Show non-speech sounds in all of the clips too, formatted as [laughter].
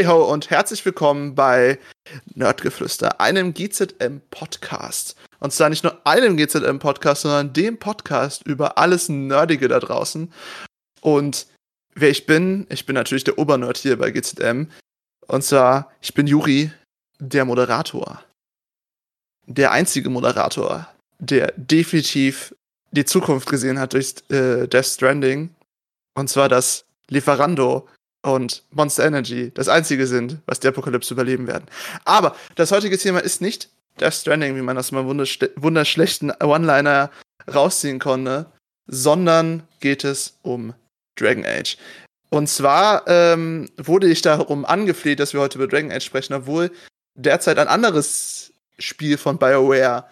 Hey ho und herzlich willkommen bei Nerdgeflüster, einem GZM-Podcast. Und zwar nicht nur einem GZM-Podcast, sondern dem Podcast über alles Nerdige da draußen. Und wer ich bin, ich bin natürlich der Obernerd hier bei GZM. Und zwar, ich bin Juri, der Moderator. Der einzige Moderator, der definitiv die Zukunft gesehen hat durch äh, Death Stranding. Und zwar das Lieferando und Monster Energy das einzige sind, was die Apokalypse überleben werden. Aber das heutige Thema ist nicht Death Stranding, wie man das mal wunderschlechten One-Liner rausziehen konnte, sondern geht es um Dragon Age. Und zwar ähm, wurde ich darum angefleht, dass wir heute über Dragon Age sprechen, obwohl derzeit ein anderes Spiel von BioWare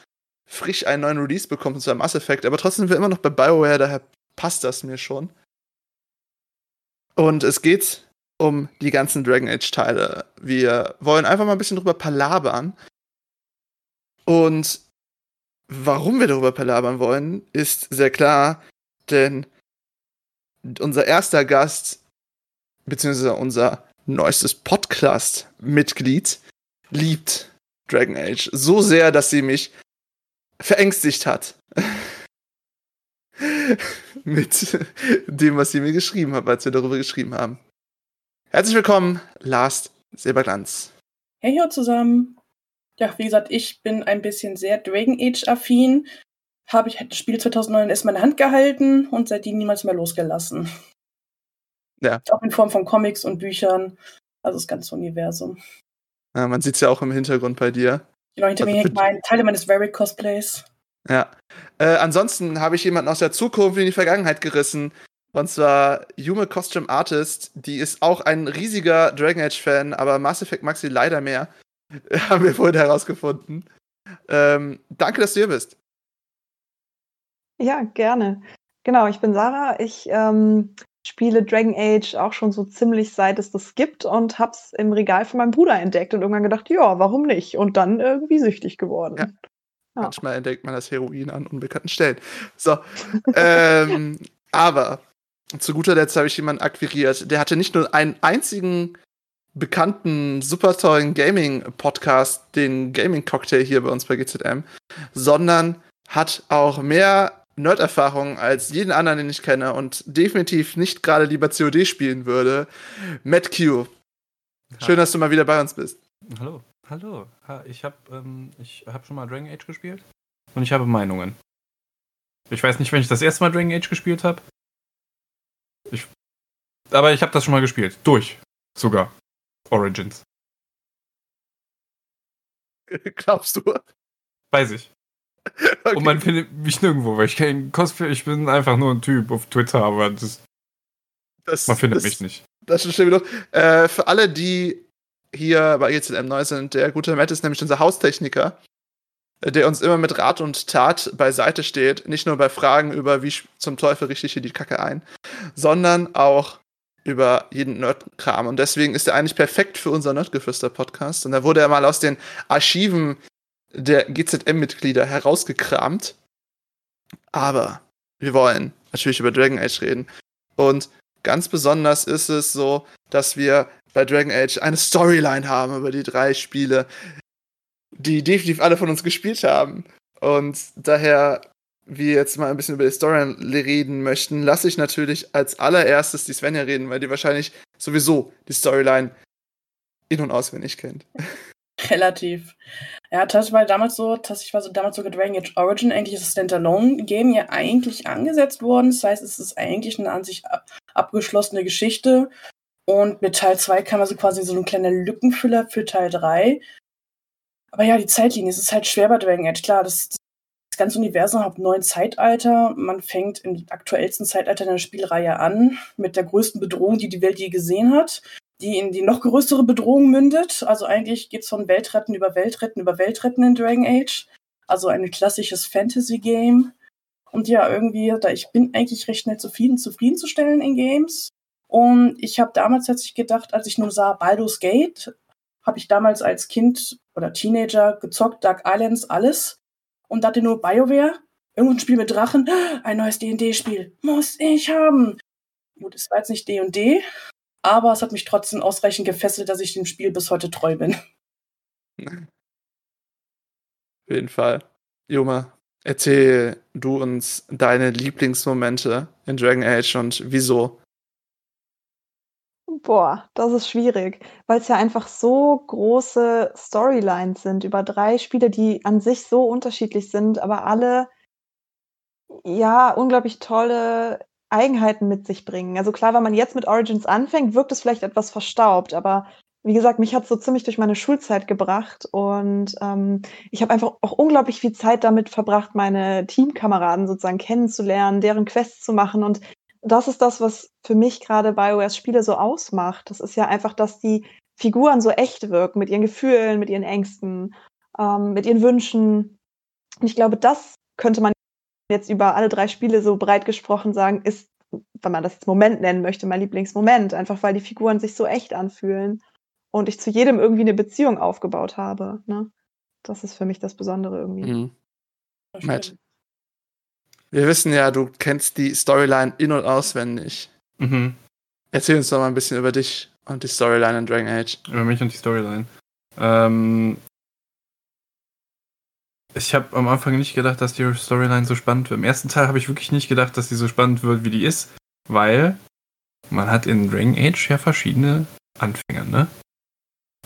frisch einen neuen Release bekommt, und zwar Mass Effect. Aber trotzdem sind wir immer noch bei BioWare, daher passt das mir schon. Und es geht um die ganzen Dragon Age Teile. Wir wollen einfach mal ein bisschen drüber palabern. Und warum wir darüber palabern wollen, ist sehr klar, denn unser erster Gast, beziehungsweise unser neuestes Podcast-Mitglied, liebt Dragon Age so sehr, dass sie mich verängstigt hat. [laughs] mit dem, was sie mir geschrieben hat, als wir darüber geschrieben haben. Herzlich willkommen, Lars Silberglanz. Hey, hier zusammen. Ja, wie gesagt, ich bin ein bisschen sehr Dragon Age-affin. Habe ich das Spiel 2009 erst meine Hand gehalten und seitdem niemals mehr losgelassen. Ja. Auch in Form von Comics und Büchern. Also das ganze Universum. Ja, man sieht es ja auch im Hintergrund bei dir. Genau, hinter also mir hängt Teile meines Varric Cosplays. Ja. Äh, ansonsten habe ich jemanden aus der Zukunft in die Vergangenheit gerissen. Und zwar Yume Costume Artist. Die ist auch ein riesiger Dragon Age-Fan, aber Mass Effect mag sie leider mehr. [laughs] haben wir vorhin herausgefunden. Ähm, danke, dass du hier bist. Ja, gerne. Genau, ich bin Sarah. Ich ähm, spiele Dragon Age auch schon so ziemlich seit es das gibt und hab's im Regal von meinem Bruder entdeckt und irgendwann gedacht, ja, warum nicht? Und dann irgendwie süchtig geworden. Ja. Ja. Manchmal entdeckt man das Heroin an unbekannten Stellen. So. ähm, [laughs] aber zu guter Letzt habe ich jemanden akquiriert, der hatte nicht nur einen einzigen bekannten, super tollen Gaming-Podcast, den Gaming-Cocktail hier bei uns bei GZM, sondern hat auch mehr Nerd-Erfahrung als jeden anderen, den ich kenne und definitiv nicht gerade lieber COD spielen würde. Matt Q. Schön, dass du mal wieder bei uns bist. Hallo. Hallo, ich habe ähm, hab schon mal Dragon Age gespielt und ich habe Meinungen. Ich weiß nicht, wenn ich das erste Mal Dragon Age gespielt habe. Ich, aber ich habe das schon mal gespielt. Durch. Sogar. Origins. [laughs] Glaubst du? Weiß ich. Okay. [laughs] Und man findet mich nirgendwo, weil ich kein Cosplay, ich bin einfach nur ein Typ auf Twitter, aber das, das man findet das, mich nicht. Das ist schon äh, Für alle, die hier bei EZM neu sind. Der gute Matt ist nämlich unser Haustechniker, der uns immer mit Rat und Tat beiseite steht. Nicht nur bei Fragen über, wie zum Teufel richte ich hier die Kacke ein, sondern auch über jeden Nerdkram. Und deswegen ist er eigentlich perfekt für unser Nerdgeflüster-Podcast. Und da wurde er mal aus den Archiven der GZM-Mitglieder herausgekramt. Aber wir wollen natürlich über Dragon Age reden. Und ganz besonders ist es so, dass wir bei Dragon Age eine Storyline haben über die drei Spiele, die definitiv alle von uns gespielt haben. Und daher wir jetzt mal ein bisschen über die Storyline reden möchten, lasse ich natürlich als allererstes die Svenja reden, weil die wahrscheinlich sowieso die Storyline in- und auswendig kennt. [laughs] Relativ. Ja, das war damals so, tatsächlich war so damals sogar Dragon Age Origin, eigentlich ist das Standalone-Game ja eigentlich angesetzt worden. Das heißt, es ist eigentlich eine an sich abgeschlossene Geschichte. Und mit Teil 2 kam also quasi so ein kleiner Lückenfüller für Teil 3. Aber ja, die Zeitlinie, es ist halt schwer bei Dragon Age. Klar, das, das ganze Universum hat neun Zeitalter. Man fängt im aktuellsten Zeitalter in der Spielreihe an, mit der größten Bedrohung, die die Welt je gesehen hat, die in die noch größere Bedrohung mündet. Also eigentlich geht es von Weltretten über Weltretten über Weltretten in Dragon Age. Also ein klassisches Fantasy-Game. Und ja, irgendwie, da ich bin eigentlich recht schnell zufrieden, zufriedenzustellen in Games. Und ich habe damals tatsächlich gedacht, als ich nur sah Baldur's Gate, habe ich damals als Kind oder Teenager gezockt, Dark Islands, alles. Und dachte nur, BioWare, irgendein Spiel mit Drachen, [gasps] ein neues D&D-Spiel, muss ich haben. Gut, es war jetzt nicht D&D, aber es hat mich trotzdem ausreichend gefesselt, dass ich dem Spiel bis heute treu bin. [laughs] Auf jeden Fall. Juma, erzähl du uns deine Lieblingsmomente in Dragon Age und wieso. Boah, das ist schwierig, weil es ja einfach so große Storylines sind über drei Spiele, die an sich so unterschiedlich sind, aber alle ja unglaublich tolle Eigenheiten mit sich bringen. Also klar, wenn man jetzt mit Origins anfängt, wirkt es vielleicht etwas verstaubt, aber wie gesagt, mich hat so ziemlich durch meine Schulzeit gebracht und ähm, ich habe einfach auch unglaublich viel Zeit damit verbracht, meine Teamkameraden sozusagen kennenzulernen, deren Quests zu machen und das ist das, was für mich gerade BioWare-Spiele so ausmacht. Das ist ja einfach, dass die Figuren so echt wirken, mit ihren Gefühlen, mit ihren Ängsten, ähm, mit ihren Wünschen. Und ich glaube, das könnte man jetzt über alle drei Spiele so breit gesprochen sagen, ist, wenn man das jetzt Moment nennen möchte, mein Lieblingsmoment. Einfach weil die Figuren sich so echt anfühlen und ich zu jedem irgendwie eine Beziehung aufgebaut habe. Ne? Das ist für mich das Besondere irgendwie. Mhm. Matt. Wir wissen ja, du kennst die Storyline in- und auswendig. Mhm. Erzähl uns doch mal ein bisschen über dich und die Storyline in Dragon Age. Über mich und die Storyline. Ähm, ich habe am Anfang nicht gedacht, dass die Storyline so spannend wird. Im ersten Teil habe ich wirklich nicht gedacht, dass die so spannend wird, wie die ist, weil man hat in Dragon Age ja verschiedene Anfänger, ne?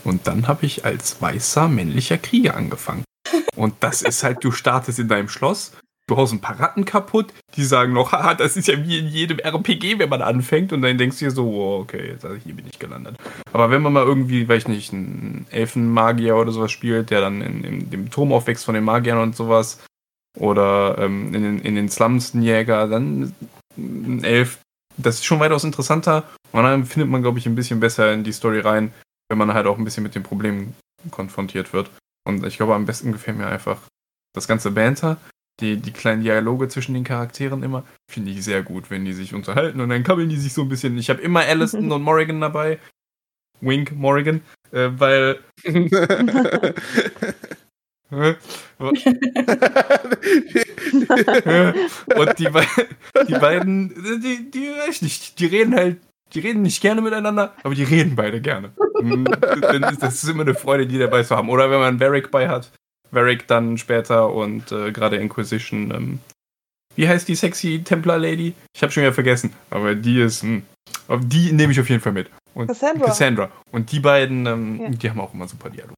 Und dann habe ich als weißer männlicher Krieger angefangen. [laughs] Und das ist halt, du startest in deinem Schloss, du haust ein paar Ratten kaputt, die sagen noch, haha, das ist ja wie in jedem RPG, wenn man anfängt. Und dann denkst du dir so, oh, okay, jetzt, hier bin ich gelandet. Aber wenn man mal irgendwie, weiß ich nicht, einen Elfenmagier oder sowas spielt, der dann in, in dem Turm aufwächst von den Magiern und sowas, oder ähm, in, den, in den Slums ein Jäger, dann ein Elf, das ist schon weitaus interessanter. Und dann findet man, glaube ich, ein bisschen besser in die Story rein, wenn man halt auch ein bisschen mit den Problemen konfrontiert wird. Und ich glaube, am besten gefällt mir einfach das ganze Banter, die, die kleinen Dialoge zwischen den Charakteren immer, finde ich sehr gut, wenn die sich unterhalten und dann kabbeln die sich so ein bisschen. Ich habe immer Alliston [laughs] und Morrigan dabei. Wink, Morrigan, äh, weil. [laughs] und die, be die beiden, die, die, weiß nicht, die reden halt, die reden nicht gerne miteinander, aber die reden beide gerne. Das ist immer eine Freude, die dabei zu haben. Oder wenn man Varric bei hat, Varric dann später und äh, gerade Inquisition. Ähm, wie heißt die sexy Templar Lady? Ich habe schon wieder vergessen, aber die ist, mh, die nehme ich auf jeden Fall mit. Und Cassandra. Cassandra. Und die beiden, ähm, Ja. die haben auch immer super Dialog.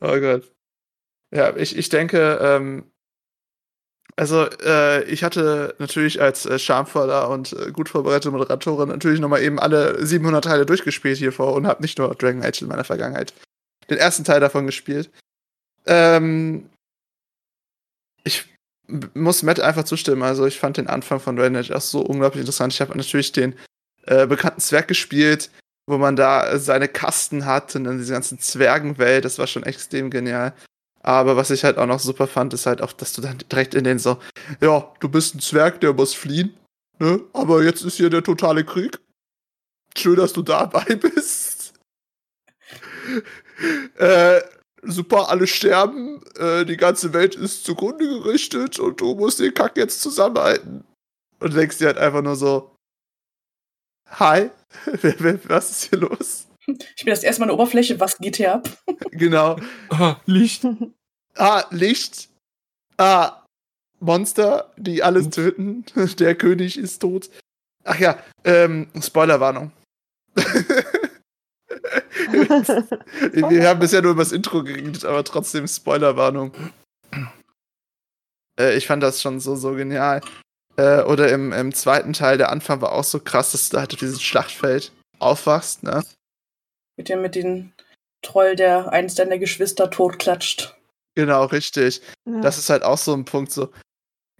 Oh Gott. Ja, ich, ich denke, ähm, also äh, ich hatte natürlich als äh, schamvoller und äh, gut vorbereitete Moderatorin natürlich nochmal eben alle 700 Teile durchgespielt hiervor und habe nicht nur Dragon Age in meiner Vergangenheit den ersten Teil davon gespielt. Ähm, ich muss Matt einfach zustimmen. Also ich fand den Anfang von Dragon Age auch so unglaublich interessant. Ich habe natürlich den äh, bekannten Zwerg gespielt, wo man da seine Kasten hat und dann diese ganzen Zwergenwelt. Das war schon extrem genial. Aber was ich halt auch noch super fand, ist halt auch, dass du dann direkt in den so, ja, du bist ein Zwerg, der muss fliehen, ne? Aber jetzt ist hier der totale Krieg. Schön, dass du dabei [laughs] bist. Äh, super, alle sterben, äh, die ganze Welt ist zugrunde gerichtet und du musst den Kack jetzt zusammenhalten. Und denkst dir halt einfach nur so, hi, [laughs] was ist hier los? Ich bin das erste Mal an der Oberfläche, was geht hier ab? [laughs] Genau. Ah, Licht. [laughs] Ah, Licht. Ah, Monster, die alles töten. Der König ist tot. Ach ja, ähm, Spoilerwarnung. [laughs] Wir haben bisher nur über das Intro geredet, aber trotzdem Spoilerwarnung. Äh, ich fand das schon so, so genial. Äh, oder im, im zweiten Teil, der Anfang war auch so krass, dass du halt auf diesem Schlachtfeld aufwachst, ne? Mit dem, mit dem Troll, der eins deiner Geschwister totklatscht. Genau, richtig. Ja. Das ist halt auch so ein Punkt, so,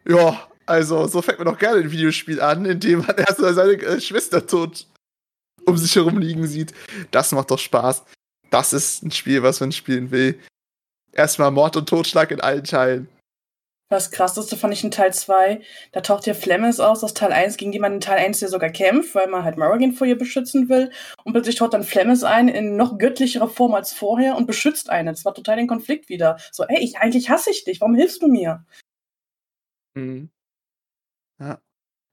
ja, also so fängt man doch gerne ein Videospiel an, indem man [laughs] erstmal seine Schwester tot um sich herum liegen sieht. Das macht doch Spaß. Das ist ein Spiel, was man spielen will. Erstmal Mord und Totschlag in allen Teilen. Das krasseste fand ich in Teil 2. Da taucht hier Flemmis aus aus Teil 1, gegen die man in Teil 1 ja sogar kämpft, weil man halt Morrigan vor ihr beschützen will. Und plötzlich taucht dann Flemmis ein in noch göttlicherer Form als vorher und beschützt einen. Das war total den Konflikt wieder. So, ey, ich, eigentlich hasse ich dich, warum hilfst du mir? Mhm. Ja.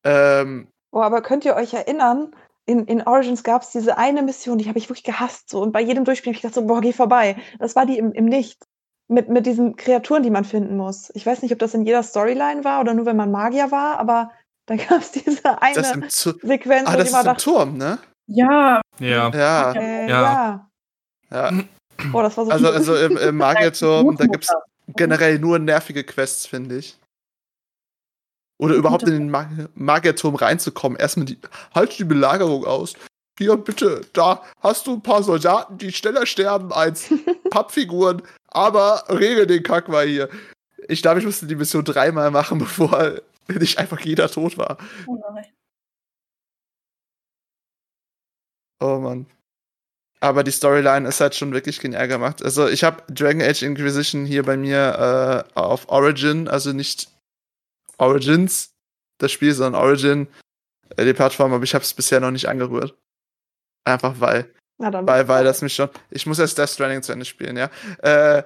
Ähm, Oh, aber könnt ihr euch erinnern, in, in Origins gab es diese eine Mission, die habe ich wirklich gehasst. So. Und bei jedem Durchspielen habe ich gedacht, so, boah, geh vorbei. Das war die im, im Nichts. Mit, mit diesen Kreaturen, die man finden muss. Ich weiß nicht, ob das in jeder Storyline war oder nur, wenn man Magier war, aber da gab es [laughs] diese eine Das im Zu Sequenz, ah, wo das ist immer im dachte, Turm, ne? Ja, Ja. Ja, äh, Ja. ja. ja. Oh, das war so Also, also im, im [laughs] Magierturm, da gibt's Gutmutter. generell nur nervige Quests, finde ich. Oder überhaupt in den Mag Magierturm reinzukommen. Erstmal die, [laughs] halt die Belagerung aus. Hier, bitte, da hast du ein paar Soldaten, die schneller sterben als [laughs] Pappfiguren, aber regel den Kack mal hier. Ich glaube, ich musste die Mission dreimal machen, [laughs] bevor nicht einfach jeder tot war. Oh nein. Oh Mann. Aber die Storyline ist halt schon wirklich genial gemacht. Also ich habe Dragon Age Inquisition hier bei mir äh, auf Origin, also nicht Origins, das Spiel, sondern Origin, äh, die Plattform, aber ich habe es bisher noch nicht angerührt. Einfach weil, Na, dann weil, weil das mich schon. Ich muss erst Death Stranding zu Ende spielen, ja. Äh,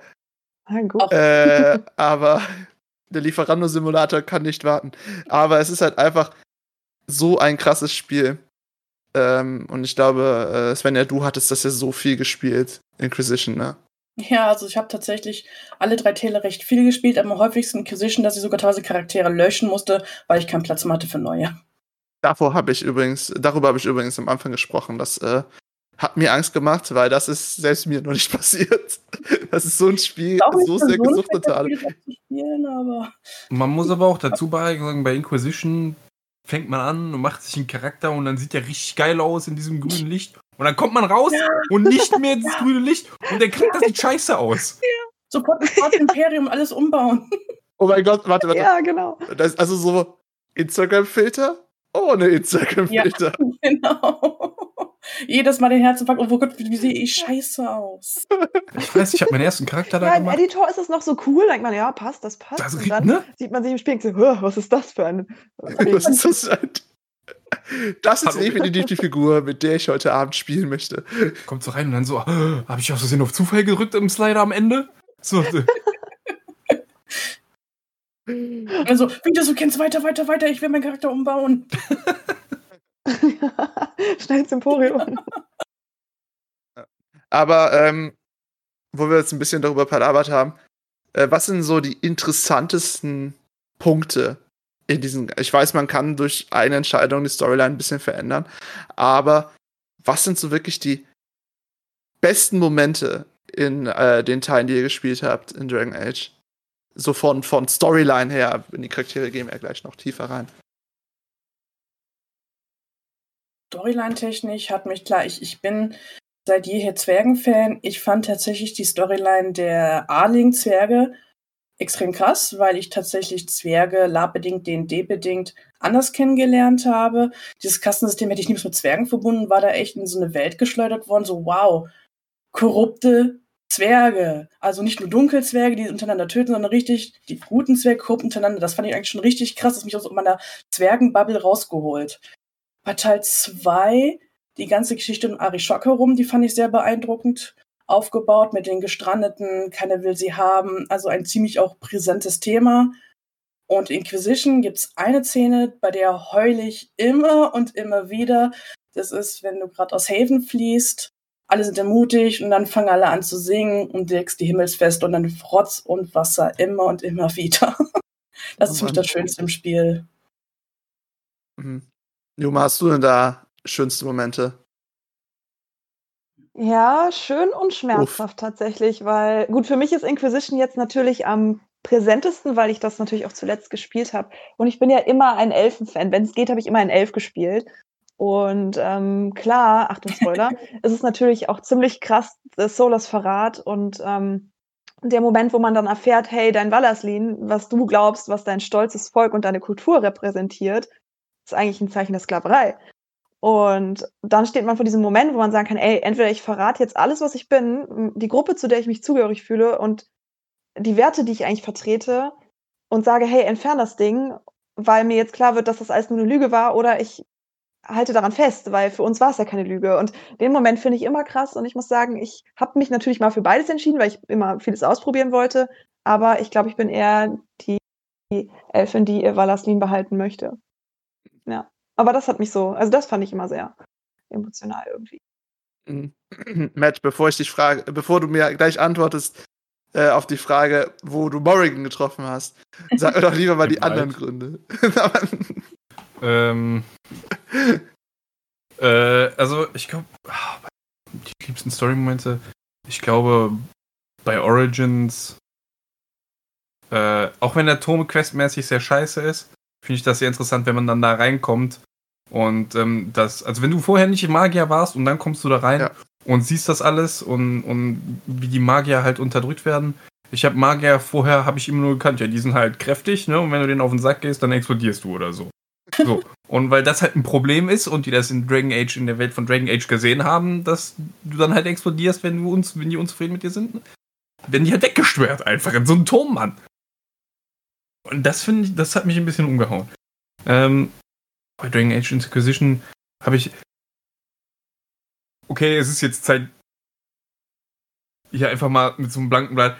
Ah, gut. Äh, aber [laughs] der Lieferando-Simulator kann nicht warten. Aber es ist halt einfach so ein krasses Spiel. Ähm, und ich glaube, äh, Svenja, du hattest das ja so viel gespielt, Inquisition, ne? Ja, also ich habe tatsächlich alle drei Teile recht viel gespielt, am häufigsten Inquisition, dass ich sogar teilweise Charaktere löschen musste, weil ich keinen Platz mehr hatte für neue. Davor habe ich übrigens, darüber habe ich übrigens am Anfang gesprochen. Das äh, hat mir Angst gemacht, weil das ist selbst mir noch nicht [laughs] passiert. Das ist so ein Spiel, nicht so sehr gesuchtet Man muss aber auch dazu sagen, bei Inquisition fängt man an und macht sich einen Charakter und dann sieht der richtig geil aus in diesem grünen [laughs] Licht. Und dann kommt man raus und nicht mehr ins grüne Licht und der Charakter sieht scheiße aus. [laughs] sofort das Imperium alles umbauen. Oh mein Gott, warte, warte. Ja, genau. Das ist also so Instagram-Filter ohne Instagram-Filter. [laughs] genau. Jedes Mal den Herzinfarkt. Oh Gott, wie, wie sehe ich scheiße aus? Ich weiß, ich habe meinen ersten Charakter da Ja, im gemacht. Editor ist es noch so cool. Da denkt man, ja, passt, das passt. Das, und dann ne? sieht man sich im Spiegel und so, "Hö, was ist das für ein. [laughs] Was ist das denn? Das ist Hallo. definitiv die Figur, mit der ich heute Abend spielen möchte. Kommt so rein und dann so, habe ich aus Versehen auf Zufall gerückt im Slider am Ende? So, so. [laughs] Also, wie du kennst, weiter, weiter, weiter, ich will meinen Charakter umbauen. [laughs] Schnell ins Emporium. [laughs] Aber ähm, wo wir jetzt ein bisschen darüber palabert haben, äh, was sind so die interessantesten Punkte in diesen. Ich weiß, man kann durch eine Entscheidung die Storyline ein bisschen verändern, aber was sind so wirklich die besten Momente in äh, den Teilen, die ihr gespielt habt in Dragon Age? So von, von Storyline her, in die Charaktere gehen wir gleich noch tiefer rein. Storyline-technisch hat mich klar, ich, ich bin seit jeher Zwergen-Fan. Ich fand tatsächlich die Storyline der Arling-Zwerge extrem krass, weil ich tatsächlich Zwerge labbedingt, D&D-bedingt anders kennengelernt habe. Dieses Kastensystem hätte ich niemals mit Zwergen verbunden, war da echt in so eine Welt geschleudert worden, so wow, korrupte Zwerge. Also nicht nur Dunkelzwerge, die untereinander töten, sondern richtig die guten Zwerge korrupt untereinander. Das fand ich eigentlich schon richtig krass. Das mich aus meiner Zwergenbubble rausgeholt. Bei Teil 2, die ganze Geschichte um Arishok herum, die fand ich sehr beeindruckend aufgebaut mit den Gestrandeten, keiner will sie haben, also ein ziemlich auch präsentes Thema. Und in Inquisition gibt's eine Szene, bei der heul ich immer und immer wieder. Das ist, wenn du gerade aus Haven fließt, alle sind ermutigt und dann fangen alle an zu singen und legst die Himmelsfest und dann Rotz und Wasser immer und immer wieder. [laughs] Das Oh ist für mich Mann. das Schönste im Spiel. Mhm. Juma, hast du denn da schönste Momente? Ja, schön und schmerzhaft tatsächlich, weil gut, für mich ist Inquisition jetzt natürlich am präsentesten, weil ich das natürlich auch zuletzt gespielt habe. Und ich bin ja immer ein Elfen-Fan. Wenn es geht, habe ich immer ein Elf gespielt. Und ähm, klar, Achtung, Spoiler, [laughs] es ist natürlich auch ziemlich krass, das Solas Verrat und ähm, der Moment, wo man dann erfährt, hey, dein Wallerslin, was du glaubst, was dein stolzes Volk und deine Kultur repräsentiert, ist eigentlich ein Zeichen der Sklaverei. Und dann steht man vor diesem Moment, wo man sagen kann, ey, entweder ich verrate jetzt alles, was ich bin, die Gruppe, zu der ich mich zugehörig fühle und die Werte, die ich eigentlich vertrete und sage, hey, entfern das Ding, weil mir jetzt klar wird, dass das alles nur eine Lüge war oder ich halte daran fest, weil für uns war es ja keine Lüge. Und den Moment finde ich immer krass und ich muss sagen, ich habe mich natürlich mal für beides entschieden, weil ich immer vieles ausprobieren wollte, aber ich glaube, ich bin eher die Elfin, die ihr Valaslin behalten möchte. Ja. Aber das hat mich so, also das fand ich immer sehr emotional irgendwie. Mhm. [clears throat] Matt, bevor ich dich frage, bevor du mir gleich antwortest äh, auf die Frage, wo du Morrigan getroffen hast, sag mir doch lieber mal [laughs] die Im anderen Wald. Gründe. [laughs] Ähm, [laughs] äh, also ich glaube, die liebsten Story-Momente, ich glaube, bei Origins, äh, auch wenn der Turm questmäßig sehr scheiße ist, finde ich das sehr interessant, wenn man dann da reinkommt und ähm, das, also wenn du vorher nicht Magier warst und dann kommst du da rein Ja. und siehst das alles und, und wie die Magier halt unterdrückt werden. Ich habe Magier vorher, habe ich immer nur gekannt, ja, die sind halt kräftig, ne? Und wenn du denen auf den Sack gehst, dann explodierst du oder so. [laughs] So. Und weil das halt ein Problem ist und die das in Dragon Age, in der Welt von Dragon Age gesehen haben, dass du dann halt explodierst, wenn du uns, wenn die unzufrieden mit dir sind, werden die halt weggestört einfach in so einen Turm, Mann. Und das finde ich, das hat mich ein bisschen umgehauen. Ähm, bei Dragon Age Inquisition habe ich. Okay, es ist jetzt Zeit. Hier einfach mal mit so einem blanken Blatt.